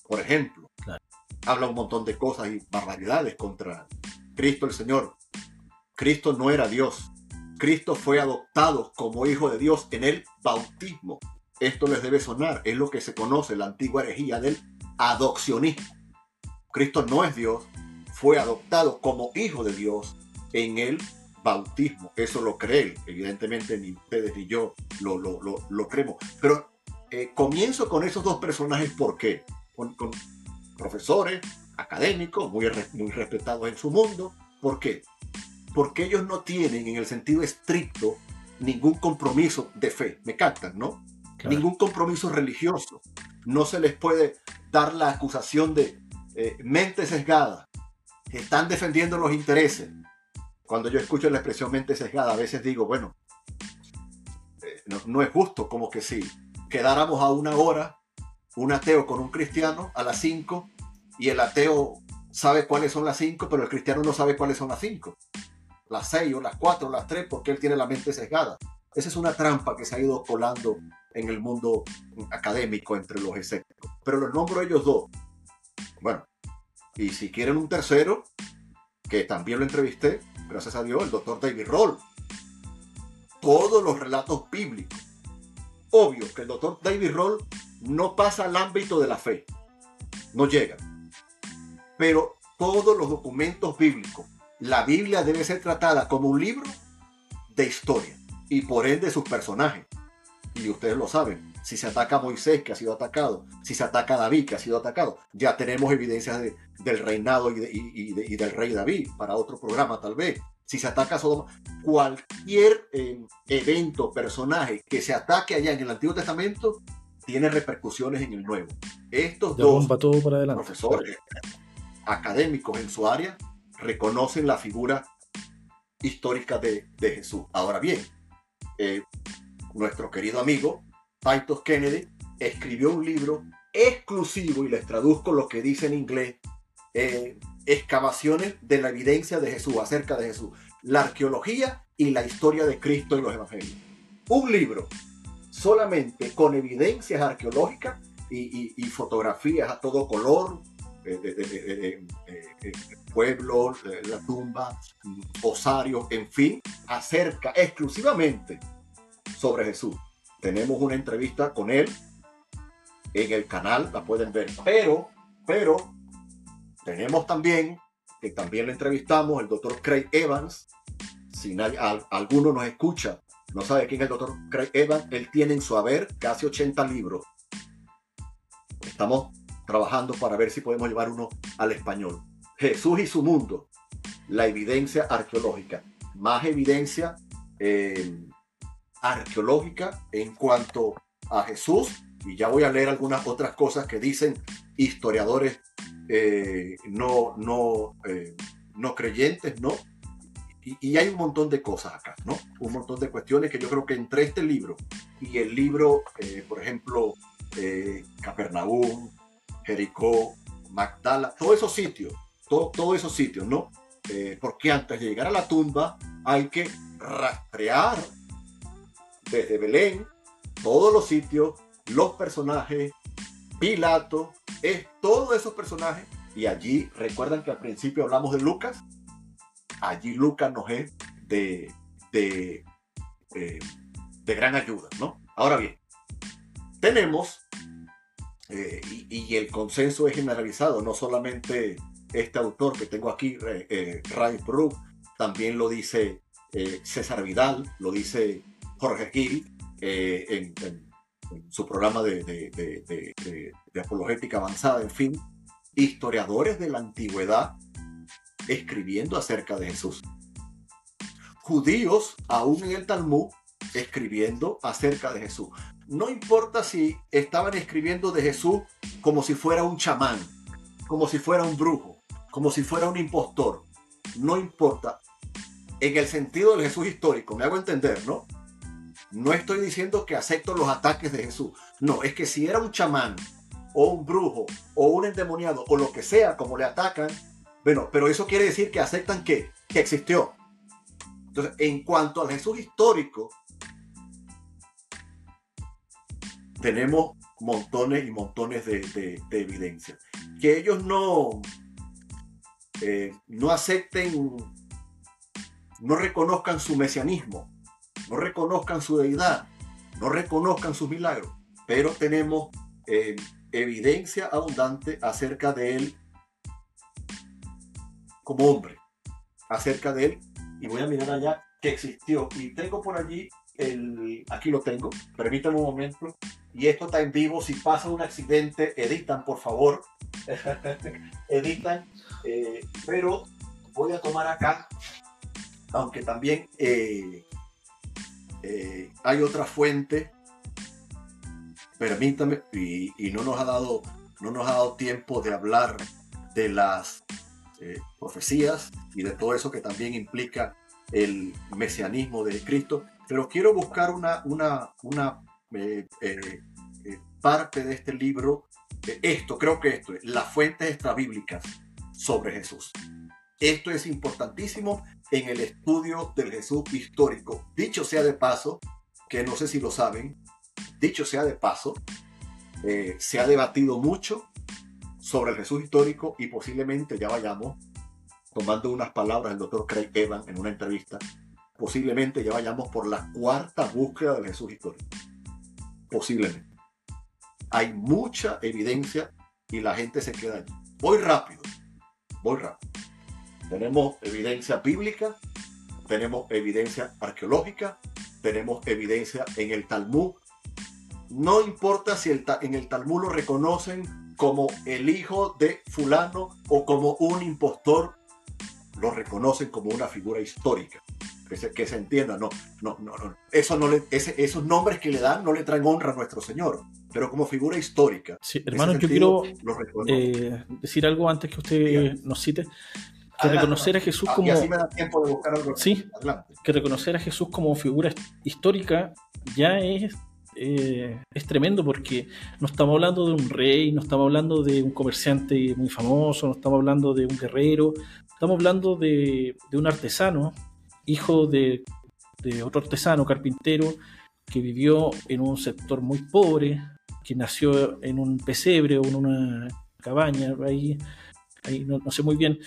Por ejemplo, Claro. habla un montón de cosas y barbaridades contra Cristo el Señor. Cristo no era Dios. Cristo fue adoptado como hijo de Dios en el bautismo. Esto les debe sonar, es lo que se conoce, la antigua herejía del adopcionismo. Cristo no es Dios, fue adoptado como hijo de Dios en el bautismo. Eso lo cree él. Evidentemente ni ustedes ni yo lo, lo, lo, lo creemos. Pero eh, comienzo con esos dos personajes. ¿Por qué? Con, con profesores, académicos, muy, muy respetados en su mundo. ¿Por qué? Porque ellos no tienen en el sentido estricto ningún compromiso de fe. ¿Me captan, no? Claro. ningún compromiso religioso. No se les puede dar la acusación de eh, mente sesgada, que están defendiendo los intereses. Cuando yo escucho la expresión mente sesgada, a veces digo, bueno, eh, no, no es justo, como que si quedáramos a una hora, un ateo con un cristiano a las 5 y el ateo sabe cuáles son las 5, pero el cristiano no sabe cuáles son las 5. Las 6 o las 4 o las 3 porque él tiene la mente sesgada. Esa es una trampa que se ha ido colando en el mundo académico entre los escépticos. Pero los nombro ellos dos. Bueno, y si quieren un tercero, que también lo entrevisté, gracias a Dios, el doctor David Roll. Todos los relatos bíblicos. Obvio que el doctor David Roll no pasa al ámbito de la fe. No llega. Pero todos los documentos bíblicos, la Biblia debe ser tratada como un libro de historia y por ende sus personajes. Y ustedes lo saben, si se ataca a Moisés, que ha sido atacado, si se ataca a David, que ha sido atacado, ya tenemos evidencias de- del reinado y, de- y- y de- y del rey David, para otro programa tal vez. Si se ataca a Sodoma, cualquier eh, evento, personaje que se ataque allá en el Antiguo Testamento, tiene repercusiones en el Nuevo. Estos Ya dos todo para adelante. profesores académicos en su área reconocen la figura histórica de, Jesús. Ahora bien, eh, nuestro querido amigo Titus Kennedy escribió un libro exclusivo, y les traduzco lo que dice en inglés, eh, excavaciones de la evidencia de Jesús, acerca de Jesús, la arqueología y la historia de Cristo y los evangelios. Un libro solamente con evidencias arqueológicas y fotografías a todo color, eh, de, de- de- de- de- eh, pueblos, eh, la tumba, mm, osarios, en fin, acerca exclusivamente sobre Jesús. Tenemos una entrevista con él en el canal, la pueden ver. Pero, pero, tenemos también, que también le entrevistamos, el doctor Craig Evans. Si nadie- al- alguno nos escucha, no sabe quién es el doctor Craig Evans, él tiene en su haber casi 80 libros. Estamos trabajando para ver si podemos llevar uno al español. Jesús y su mundo, la evidencia arqueológica. Más evidencia eh, arqueológica en cuanto a Jesús, y ya voy a leer algunas otras cosas que dicen historiadores eh, no, no, eh, no creyentes, ¿no? Y, hay un montón de cosas acá, ¿no? Un montón de cuestiones que yo creo que entre este libro y el libro, por ejemplo, Capernaum, Jericó, Magdala, todos esos sitios, todo- todos esos sitios, ¿no? Eh, porque antes de llegar a la tumba hay que rastrear desde Belén todos los sitios, los personajes, Pilato, es todos esos personajes. Y allí, recuerdan que al principio hablamos de Lucas, allí Lucas nos es de, de, eh, de gran ayuda, ¿no? Ahora bien, tenemos eh, y, el consenso es generalizado, no solamente este autor que tengo aquí, eh, Ray Brook, también lo dice César Vidal, lo dice Jorge Gil en, su programa de, de apologética avanzada, en fin, historiadores de la antigüedad escribiendo acerca de Jesús. Judíos, aún en el Talmud, escribiendo acerca de Jesús. No importa si estaban escribiendo de Jesús como si fuera un chamán, como si fuera un brujo, como si fuera un impostor. No importa. En el sentido del Jesús histórico, me hago entender, ¿no? No estoy diciendo que acepto los ataques de Jesús. No, es que si era un chamán o un brujo o un endemoniado o lo que sea como le atacan, bueno, pero eso quiere decir que aceptan que, que existió. Entonces, en cuanto al Jesús histórico, tenemos montones y montones de, de, evidencia. Que ellos no, eh, no acepten, no reconozcan su mesianismo, no reconozcan su deidad, no reconozcan sus milagros, pero tenemos eh, evidencia abundante acerca de él como hombre, acerca de él. Y voy a mirar allá que existió. Y tengo por allí el, aquí lo tengo, permítanme un momento. Y esto está en vivo. Si pasa un accidente, editan, por favor. editan. Eh, pero voy a tomar acá, aunque también eh, eh, hay otra fuente. Permítame, y, y, no nos ha dado, no nos ha dado tiempo de hablar de las profecías y de todo eso que también implica el mesianismo de Cristo. Pero quiero buscar una, una, una eh, eh, eh, parte de este libro, esto, creo que esto es, las fuentes extrabíblicas sobre Jesús. Esto es importantísimo en el estudio del Jesús histórico. Dicho sea de paso, que no sé si lo saben, dicho sea de paso, se ha debatido mucho sobre el Jesús histórico y posiblemente ya vayamos tomando unas palabras del doctor Craig Evans en una entrevista, posiblemente ya vayamos por la cuarta búsqueda del Jesús histórico. Posiblemente. Hay mucha evidencia y la gente se queda allí. Voy rápido, voy rápido. Tenemos evidencia bíblica, tenemos evidencia arqueológica, tenemos evidencia en el Talmud. No importa si en el Talmud lo reconocen como el hijo de fulano o como un impostor lo reconocen como una figura histórica. Que se, que se entienda, no, no, no, no. Eso no le, esos nombres que le dan no le traen honra a nuestro Señor, pero como figura histórica. Sí, hermano, yo quiero eh, decir algo antes que usted nos cite. Que reconocer a Jesús ah, como. así me da tiempo de buscar algo. Sí, que reconocer a Jesús como figura histórica ya es eh, es tremendo porque no estamos hablando de un rey, no estamos hablando de un comerciante muy famoso, no estamos hablando de un guerrero, estamos hablando de, un artesano, hijo de, otro artesano, carpintero, que vivió en un sector muy pobre, que nació en un pesebre o en una cabaña, ahí, ahí no, sé muy bien,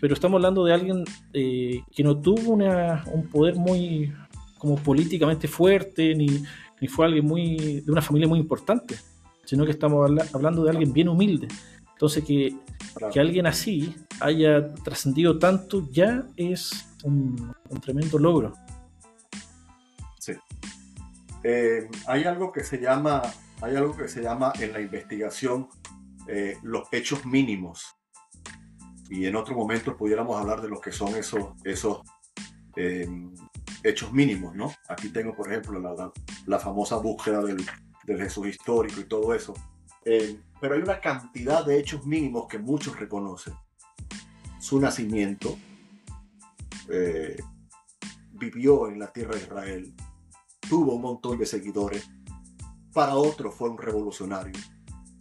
pero estamos hablando de alguien eh, que no tuvo un poder muy como políticamente fuerte, ni, ni fue alguien muy de una familia muy importante, sino que estamos hablando de alguien bien humilde. Entonces que, que alguien así haya trascendido tanto ya es un, tremendo logro. Sí. Eh, hay algo que se llama, hay algo que se llama en la investigación eh, los hechos mínimos. Y en otro momento pudiéramos hablar de lo que son esos, esos eh, hechos mínimos, ¿no? Aquí tengo, por ejemplo, la, la famosa búsqueda del, del, Jesús histórico y todo eso. Eh, pero hay una cantidad de hechos mínimos que muchos reconocen. Su nacimiento, eh, vivió en la tierra de Israel, tuvo un montón de seguidores, para otros fue un revolucionario,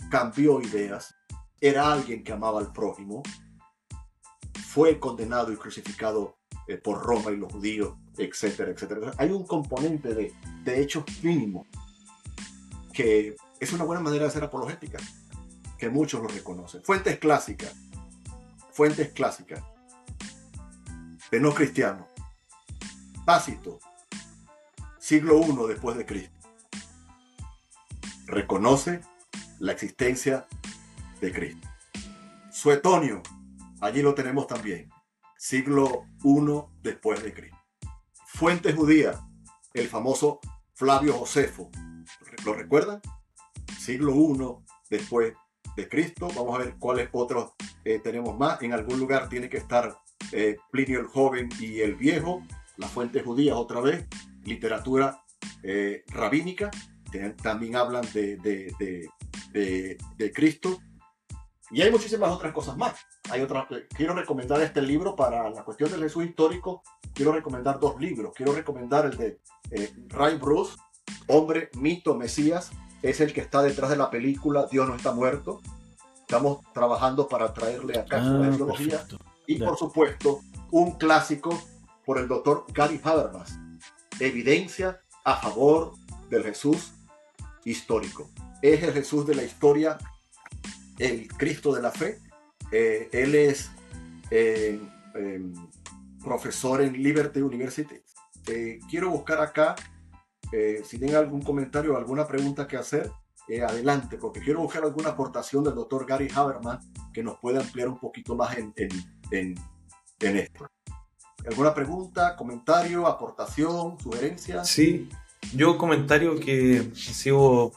cambió ideas, era alguien que amaba al prójimo, fue condenado y crucificado eh, por Roma y los judíos, etcétera, etcétera. Hay un componente de, de hechos mínimos que es una buena manera de hacer apologética, que muchos lo reconocen. Fuentes clásicas, fuentes clásicas de no cristianos. Tácito, siglo I después de Cristo. Reconoce la existencia de Cristo. Suetonio, allí lo tenemos también, siglo I después de Cristo. Fuente judía, el famoso Flavio Josefo, ¿lo recuerdan? Siglo I después de Cristo. Vamos a ver cuáles otros eh, tenemos más. En algún lugar tiene que estar eh, Plinio el Joven y el Viejo, las fuentes judías otra vez, literatura eh, rabínica, también hablan de, de, de, Cristo. Y hay muchísimas otras cosas más. Hay otras, quiero recomendar este libro para la cuestión del Jesús histórico. Quiero recomendar dos libros. Quiero recomendar el de Ray Bruce, Hombre, Mito, Mesías, es el que está detrás de la película Dios no está muerto. Estamos trabajando para traerle acá ah, su Y por supuesto, un clásico por el doctor Gary Habermas, Evidencia a favor del Jesús histórico. Es el Jesús de la historia, el Cristo de la fe. Eh, él es eh, em, profesor en Liberty University. Eh, quiero buscar acá eh, si tienen algún comentario o alguna pregunta que hacer, eh, adelante, porque quiero buscar alguna aportación del doctor Gary Haberman que nos pueda ampliar un poquito más en, en, en, esto. ¿Alguna pregunta, comentario, aportación, sugerencia? Sí, yo comentario que ha sido,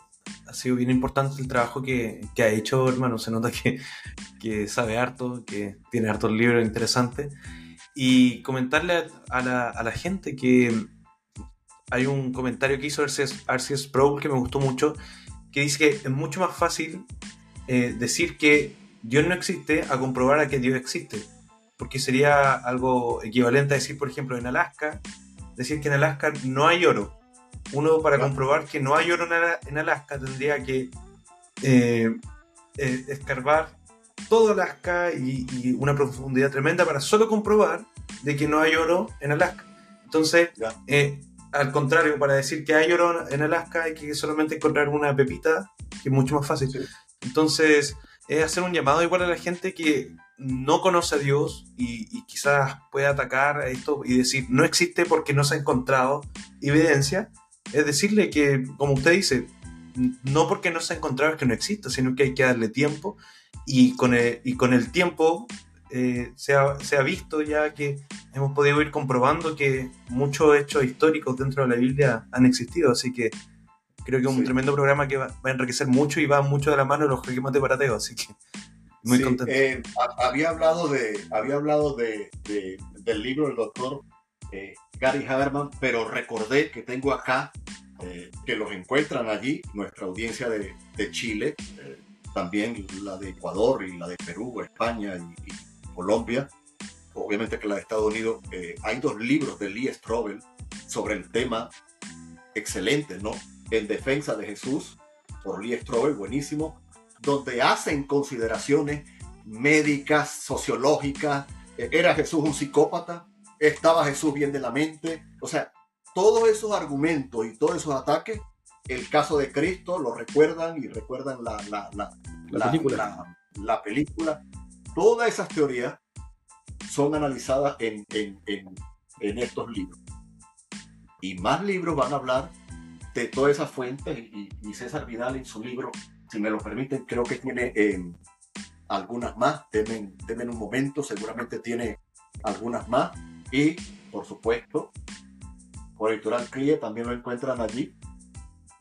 ha sido bien importante el trabajo que, que ha hecho, hermano. Se nota que, que, sabe harto, que tiene hartos libros interesantes. Y comentarle a la, a la gente que hay un comentario que hizo Arceus Sproul que me gustó mucho, que dice que es mucho más fácil eh, decir que Dios no existe a comprobar a que Dios existe. Porque sería algo equivalente a decir, por ejemplo, en Alaska, decir que en Alaska no hay oro. Uno para comprobar que no hay oro en Alaska tendría que eh, eh, escarbar todo Alaska y, una profundidad tremenda para solo comprobar de que no hay oro en Alaska. Entonces, al contrario, para decir que hay oro en Alaska hay que solamente encontrar una pepita, que es mucho más fácil. Entonces, es hacer un llamado igual a la gente que no conoce a Dios y, quizás pueda atacar a esto y decir no existe porque no se ha encontrado evidencia. Es decirle que, como usted dice, no porque no se ha encontrado es que no exista, sino que hay que darle tiempo y con el, y con el tiempo eh, se, ha, se, ha, visto ya que hemos podido ir comprobando que muchos hechos históricos dentro de la Biblia han existido, así que creo que es un tremendo programa que va, a enriquecer mucho y va mucho de la mano de los regimes de parateo, así que muy contento. Eh, había hablado, de, había hablado de, del libro del doctor eh, Gary Haberman, pero recordé que tengo acá que los encuentran allí, nuestra audiencia de, de Chile, también la de Ecuador y la de Perú, España y Colombia, obviamente que la de Estados Unidos, eh, hay dos libros de Lee Strobel sobre el tema excelente, ¿no? En defensa de Jesús, por Lee Strobel, buenísimo, donde hacen consideraciones médicas, sociológicas, eh, era Jesús un psicópata, estaba Jesús bien de la mente, o sea, todos esos argumentos y todos esos ataques, el caso de Cristo lo recuerdan y recuerdan la, la, la, película. la película Todas esas teorías son analizadas en, estos libros. Y más libros van a hablar de todas esas fuentes y, César Vidal en su libro, si me lo permiten, creo que tiene eh, algunas más. Temen, un momento, seguramente tiene algunas más. Y, por supuesto, por Editorial CRIE también lo encuentran allí.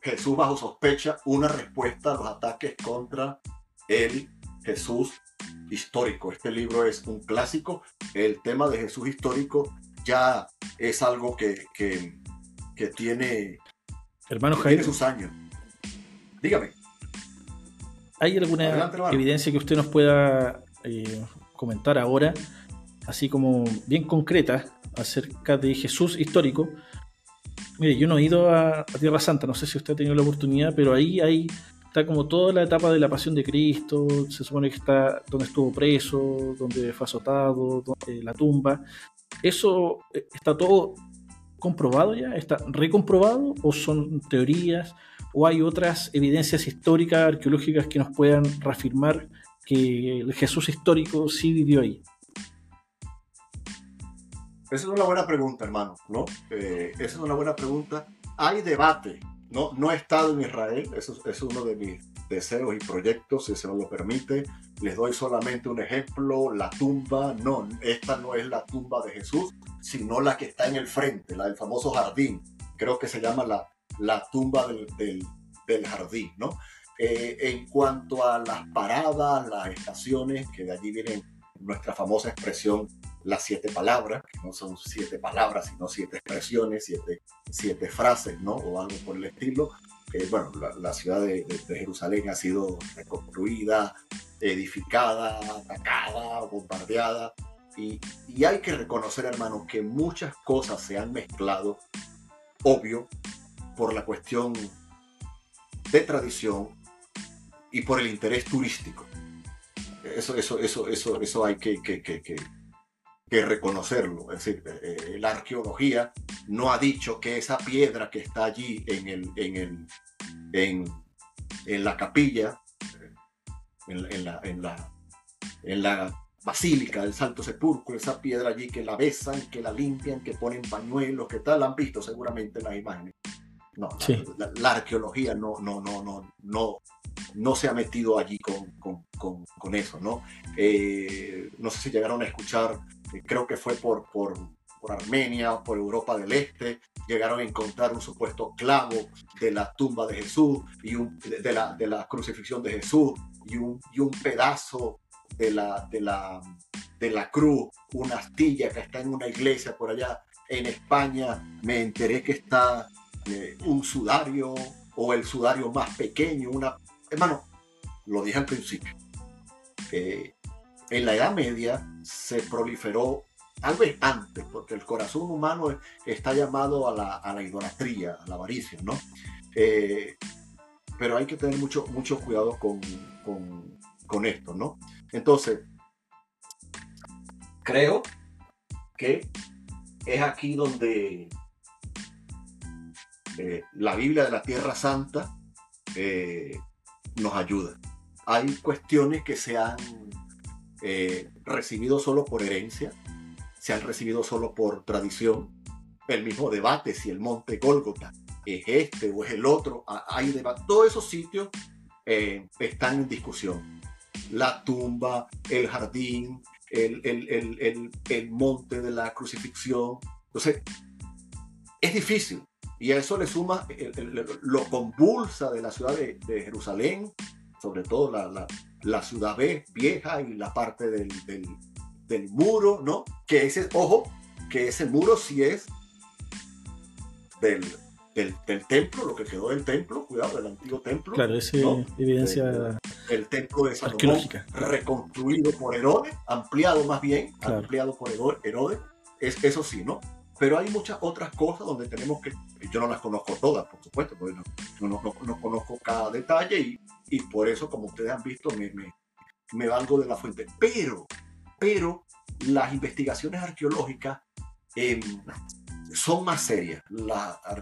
Jesús bajo sospecha, una respuesta a los ataques contra el Jesús histórico. Este libro es un clásico. El tema de Jesús histórico ya es algo que, que, tiene, Hermano sus años. Dígame. ¿Hay alguna evidencia que usted nos pueda eh, comentar ahora, así como bien concreta, acerca de Jesús histórico? Mire, yo no he ido a Tierra Santa, no sé si usted ha tenido la oportunidad, pero ahí hay está como toda la etapa de la pasión de Cristo, se supone que está donde estuvo preso, donde fue azotado, donde, la tumba. ¿Eso eh, está todo comprobado ya? ¿Está recomprobado o son teorías? ¿O hay otras evidencias históricas, arqueológicas que nos puedan reafirmar que el Jesús histórico sí vivió ahí? Esa es una buena pregunta, hermano, ¿no? Eh, esa es una buena pregunta. Hay debate no, no he estado en Israel, eso es uno de mis deseos y proyectos, si se me lo permite. Les doy solamente un ejemplo, la tumba, no, esta no es la tumba de Jesús, sino la que está en el frente, la del famoso jardín. Creo que se llama la, la tumba del, del, jardín, ¿no? Eh, en cuanto a las paradas, las estaciones, que de allí viene nuestra famosa expresión, las siete palabras, que no son siete palabras, sino siete expresiones, siete, siete frases, ¿no? O algo por el estilo. Eh, bueno, la, ciudad de, Jerusalén ha sido reconstruida, edificada, atacada, bombardeada. Y, y hay que reconocer, hermanos, que muchas cosas se han mezclado, obvio, por la cuestión de tradición y por el interés turístico. Eso, eso, eso, eso, eso hay que, que, que, que reconocerlo. Es decir, eh, la arqueología no ha dicho que esa piedra que está allí en, el, en, el, en, en la capilla, en, la, en, la, en la basílica del Santo Sepulcro, esa piedra allí que la besan, que la limpian, que ponen pañuelos, que tal, la han visto seguramente en las imágenes. No, la, arqueología no, no, no, no, no, no se ha metido allí con, con, con, eso, ¿no? Eh, no sé si llegaron a escuchar, creo que fue por, por, por, Armenia, por Europa del Este, llegaron a encontrar un supuesto clavo de la tumba de Jesús y un, de, la, de la crucifixión de Jesús y un, y un pedazo de la, de, la, de la cruz, una astilla que está en una iglesia por allá en España. Me enteré que está eh, un sudario o el sudario más pequeño, una... Hermano, lo dije al principio, en la Edad Media se proliferó, tal vez antes, porque el corazón humano está llamado a la, a la idolatría, a la avaricia, ¿no? Eh, pero hay que tener mucho, mucho cuidado con, con, esto, ¿no? Entonces, creo que es aquí donde eh, la Biblia de la Tierra Santa eh, nos ayuda. Hay cuestiones que se han eh, recibido solo por herencia, se han recibido solo por tradición. El mismo debate si el monte Gólgota es este o es el otro, hay debate. Todos esos sitios están en discusión. La tumba, el jardín, el, el monte de la crucifixión. Entonces, es difícil. Y a eso le suma lo convulsa de la ciudad de, Jerusalén, sobre todo la, la, ciudad vieja y la parte del, del, muro, ¿no? Que ese, ojo, que ese muro sí es del, del, templo, lo que quedó del templo, cuidado, del antiguo templo. Claro, esa evidencia. El, templo de Salomón, reconstruido por Herodes, ampliado más bien, ampliado por Herodes, es, eso sí, ¿no? Pero hay muchas otras cosas donde tenemos que, yo no las conozco todas, por supuesto, porque no, no, conozco cada detalle y, y, por eso, como ustedes han visto, me, me, me valgo de la fuente. Pero, pero las investigaciones arqueológicas em, son más serias,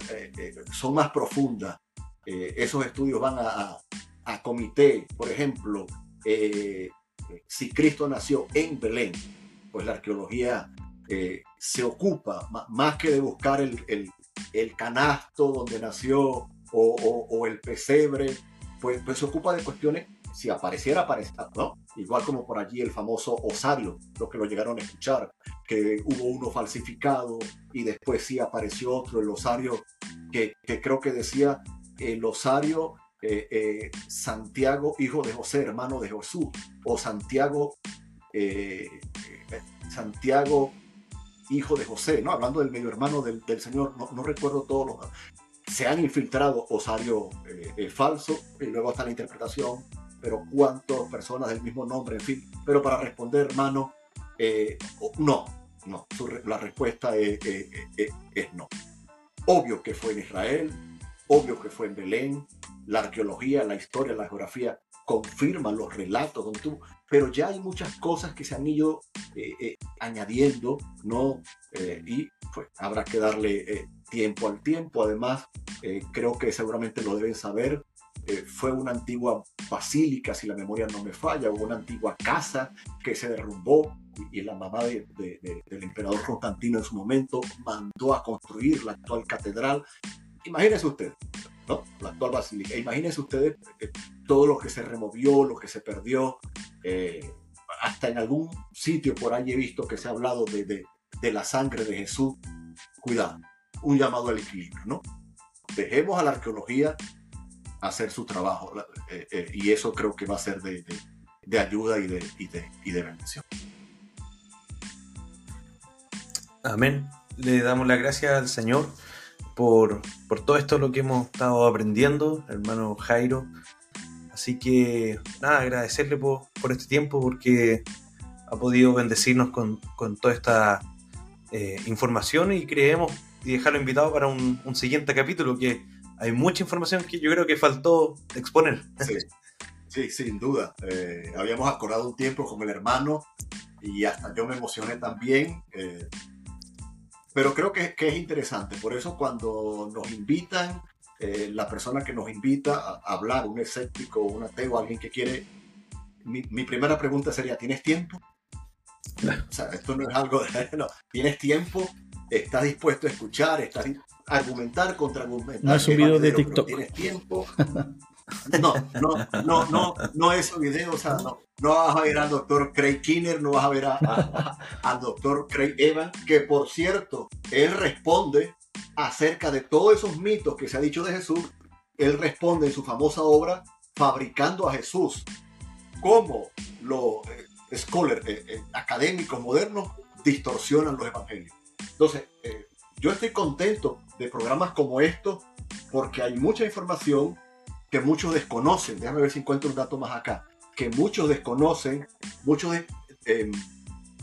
eh, eh, son más profundas. Eh, esos estudios van a, a, comité, por ejemplo, si Cristo nació en Belén, pues la arqueología se ocupa, más que de buscar el, el, canasto donde nació o, el pesebre, pues, pues, se ocupa de cuestiones, si apareciera, apareciera. Igual como por allí el famoso osario, los que lo llegaron a escuchar, que hubo uno falsificado y después sí apareció otro, el osario, que, creo que decía el osario eh, eh, Santiago, hijo de José, hermano de Jesús, o Santiago, eh, Santiago hijo de José, ¿no? Hablando del medio hermano del, Señor, no, recuerdo todos los... Se han infiltrado osario eh, eh, falso y luego está la interpretación, pero cuántas personas del mismo nombre, en fin. Pero para responder, hermano, eh, no, no, la respuesta es, es no. Obvio que fue en Israel, obvio que fue en Belén, la arqueología, la historia, la geografía confirman los relatos, donde tú, pero ya hay muchas cosas que se han ido eh, eh, añadiendo, ¿no? Eh, y pues habrá que darle tiempo al tiempo. Además, creo que seguramente lo deben saber, fue una antigua basílica, si la memoria no me falla, o una antigua casa que se derrumbó y, la mamá del emperador Constantino en su momento mandó a construir la actual catedral. Imagínese usted, ¿no? La actual basílica. Imagínense ustedes eh, todo lo que se removió, lo que se perdió. Eh, hasta en algún sitio por ahí he visto que se ha hablado de, de, la sangre de Jesús. Cuidado, un llamado al equilibrio, ¿no? Dejemos a la arqueología hacer su trabajo eh, y eso creo que va a ser de, de, ayuda y de, y y de bendición. Amén. Le damos la gracias al Señor por, por todo esto lo que hemos estado aprendiendo, hermano Jairo. Así que nada, agradecerle por, por este tiempo porque ha podido bendecirnos con, con toda esta eh, información y creemos y dejarlo invitado para un, un, siguiente capítulo que hay mucha información que yo creo que faltó exponer. Sí, sí sin duda. Eh, habíamos acordado un tiempo con el hermano y hasta yo me emocioné también. Eh, pero creo que, que, es interesante. Por eso cuando nos invitan, eh, la persona que nos invita a hablar, un escéptico, un ateo, alguien que quiere, mi, mi primera pregunta sería, ¿tienes tiempo? O sea, esto no es algo de, no, ¿tienes tiempo? ¿Estás dispuesto a escuchar? ¿Estás a argumentar, contraargumentar? No es un video de TikTok. ¿Tienes tiempo? No, no, no, no, no es un video, o sea, no, no vas a ver al doctor Craig Kinner, no vas a ver al doctor Craig Evans, que por cierto, él responde acerca de todos esos mitos que se ha dicho de Jesús, él responde en su famosa obra Fabricando a Jesús, cómo los eh, scholars eh, eh, académicos modernos distorsionan los evangelios. Entonces, eh, yo estoy contento de programas como estos porque hay mucha información que muchos desconocen. Déjame ver si encuentro un dato más acá. Que muchos desconocen, muchos eh,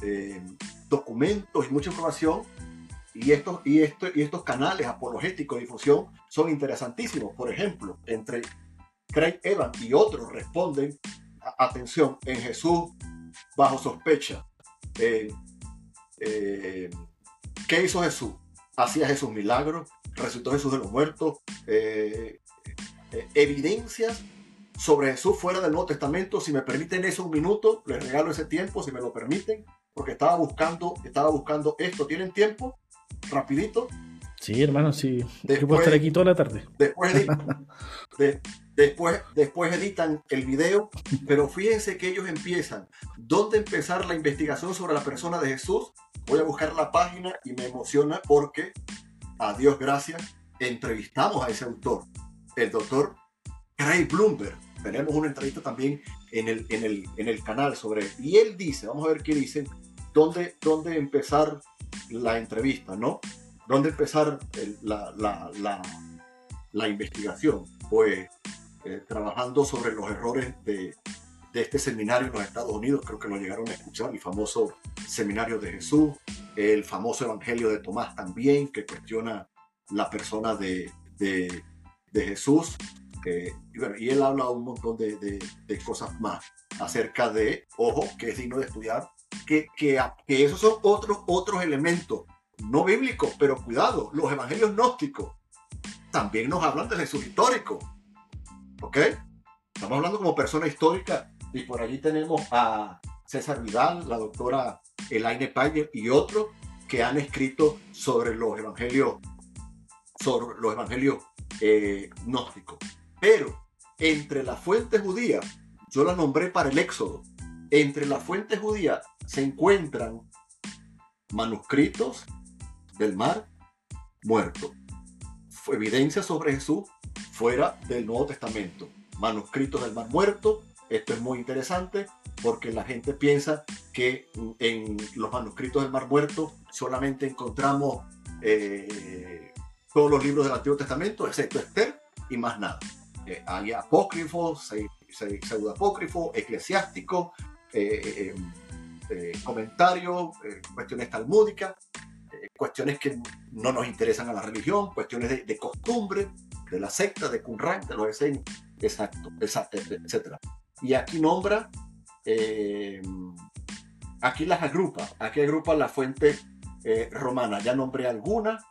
eh, documentos y mucha información. Y estos, y, esto, y estos canales apologéticos de difusión son interesantísimos. Por ejemplo, entre Craig Evans y otros responden, atención, en Jesús bajo sospecha. ¿Qué hizo Jesús? Hacía Jesús milagros, resucitó Jesús de los muertos, eh, eh, evidencias sobre Jesús fuera del Nuevo Testamento. Si me permiten eso un minuto, les regalo ese tiempo, si me lo permiten, porque estaba buscando, estaba buscando esto. ¿Tienen tiempo? Rapidito. Sí, hermano, sí. Después, puedo estar aquí toda la tarde. Después, de, después, después editan el video, pero fíjense que ellos empiezan. ¿Dónde empezar la investigación sobre la persona de Jesús? Voy a buscar la página y me emociona porque, a Dios gracias, entrevistamos a ese autor el doctor Craig Bloomberg. Tenemos una entrevista también en el, en el, en el canal sobre Y él dice, vamos a ver qué dice, dónde, dónde empezar la entrevista, ¿no? ¿Dónde empezar la, la, la, investigación? Pues eh, trabajando sobre los errores de, de este seminario en los Estados Unidos, creo que lo llegaron a escuchar, el famoso seminario de Jesús, el famoso Evangelio de Tomás también, que cuestiona la persona de, de Jesús. Y, bueno, y, él habla un montón de, de, de, cosas más acerca de, ojo, que es digno de estudiar, que, que, que esos son otros, otros elementos no bíblicos, pero cuidado, los evangelios gnósticos también nos hablan de Jesús histórico. ¿Ok? Estamos hablando como persona histórica y por allí tenemos a César Vidal, la doctora Elaine Payer y otros que han escrito sobre los evangelios, sobre los evangelios eh, gnóstico. Pero entre la fuente judía, yo la nombré para el Éxodo, entre la fuente judía se encuentran manuscritos del mar muerto, evidencia sobre Jesús fuera del Nuevo Testamento, manuscritos del mar muerto. Esto es muy interesante porque la gente piensa que en los manuscritos del mar muerto solamente encontramos eh, todos los libros del Antiguo Testamento, excepto Esther y más nada. Eh, hay apócrifos, pseudoapócrifos, eclesiásticos, eh, eh, comentarios, cuestiones talmúdicas, cuestiones que no nos interesan a la religión, cuestiones de, de costumbre, de la secta, de Qumran, de los esenios, exacto, exacto, etc. Y aquí nombra, aquí las agrupa, aquí agrupa la fuente romana, ya nombré algunas,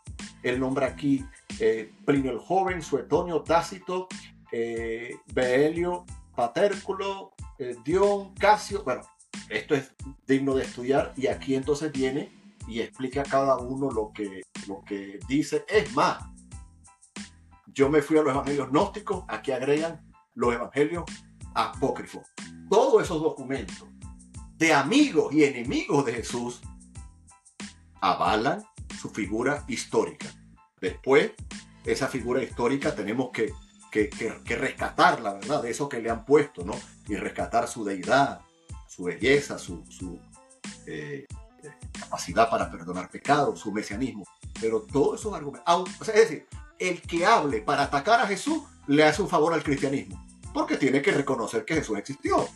él nombra aquí eh, Plinio el Joven, Suetonio, Tácito, eh, Beelio, Patérculo, eh, Dion, Casio. Bueno, esto es digno de estudiar y aquí entonces viene y explica a cada uno lo que, lo que dice. Es más, yo me fui a los evangelios gnósticos, aquí agregan los evangelios apócrifos. Todos esos documentos de amigos y enemigos de Jesús avalan su figura histórica. Después, esa figura histórica tenemos que, que, que, rescatarla, ¿verdad? De eso que le han puesto, ¿no? Y rescatar su deidad, su belleza, su, eh, capacidad para perdonar pecados, su mesianismo. Pero todos esos argumentos, es decir, el que hable para atacar a Jesús le hace un favor al cristianismo, porque tiene que reconocer que Jesús existió.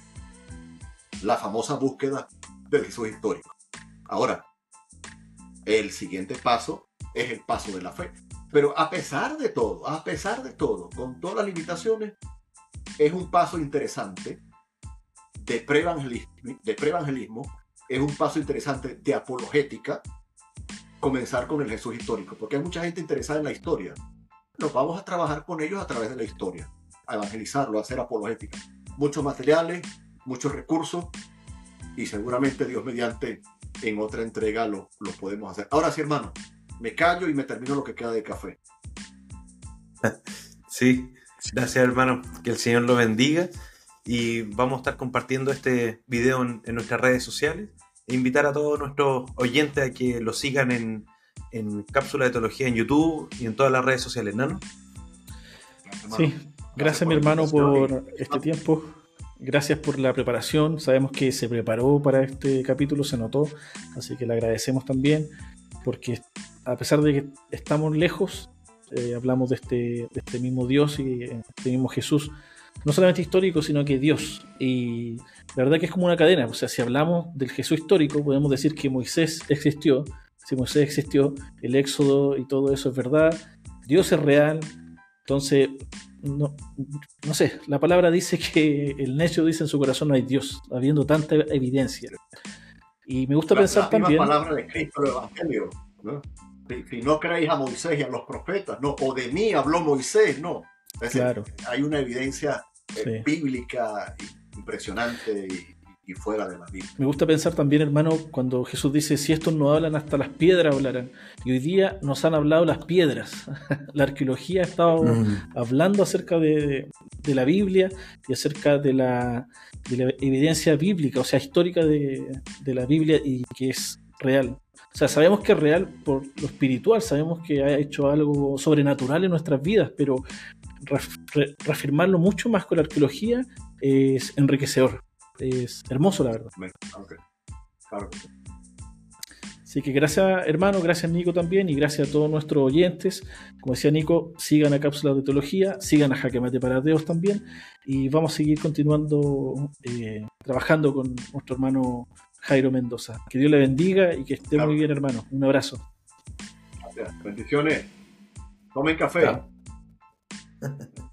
La famosa búsqueda del Jesús histórico. Ahora, el siguiente paso es el paso de la fe. Pero a pesar de todo, a pesar de todo, con todas las limitaciones, es un paso interesante de preevangelismo, de es un paso interesante de apologética, comenzar con el Jesús histórico, porque hay mucha gente interesada en la historia. Nos vamos a trabajar con ellos a través de la historia, a evangelizarlo, a hacer apologética. Muchos materiales, muchos recursos y seguramente Dios mediante en otra entrega lo, lo podemos hacer. Ahora sí, hermano, me callo y me termino lo que queda de café. Sí, gracias hermano, que el Señor lo bendiga y vamos a estar compartiendo este video en, nuestras redes sociales e invitar a todos nuestros oyentes a que lo sigan en, en Cápsula de Teología en YouTube y en todas las redes sociales, ¿no? Sí, gracias, mi hermano por este tiempo. Gracias por la preparación. Sabemos que se preparó para este capítulo, se notó, así que le agradecemos también, porque a pesar de que estamos lejos, eh, hablamos de este, de este mismo Dios y eh, este mismo Jesús, no solamente histórico, sino que Dios. Y la verdad que es como una cadena. O sea, si hablamos del Jesús histórico, podemos decir que Moisés existió. Si Moisés existió, el Éxodo y todo eso es verdad. Dios es real. Entonces, no, no sé, la palabra dice que el necio dice en su corazón no hay Dios, habiendo tanta evidencia. Y me gusta pensar también. La palabra de Cristo, el Evangelio. ¿no? Si, no creéis a Moisés y a los profetas, no, o de mí habló Moisés, no. claro. hay una evidencia bíblica impresionante y, fuera de la Biblia. Me gusta pensar también, hermano, cuando Jesús dice, si estos no hablan, hasta las piedras hablarán. Y hoy día nos han hablado las piedras. la arqueología ha estado mm. hablando acerca de, la Biblia y acerca de la, evidencia bíblica, o sea, histórica de, de la Biblia y que es real. O sea, sabemos que es real por lo espiritual, sabemos que ha hecho algo sobrenatural en nuestras vidas, pero reafirmarlo mucho más con la arqueología es enriquecedor. Es hermoso, la verdad. Así que gracias, hermano, gracias, Nico, también, y gracias a todos nuestros oyentes. Como decía Nico, sigan a Cápsulas de Teología, sigan a Jaque Mate para Deus también, y vamos a seguir continuando eh, trabajando con nuestro hermano Jairo Mendoza. Que Dios le bendiga y que esté muy bien, hermano. Un abrazo. Gracias. Bendiciones. Tomen café.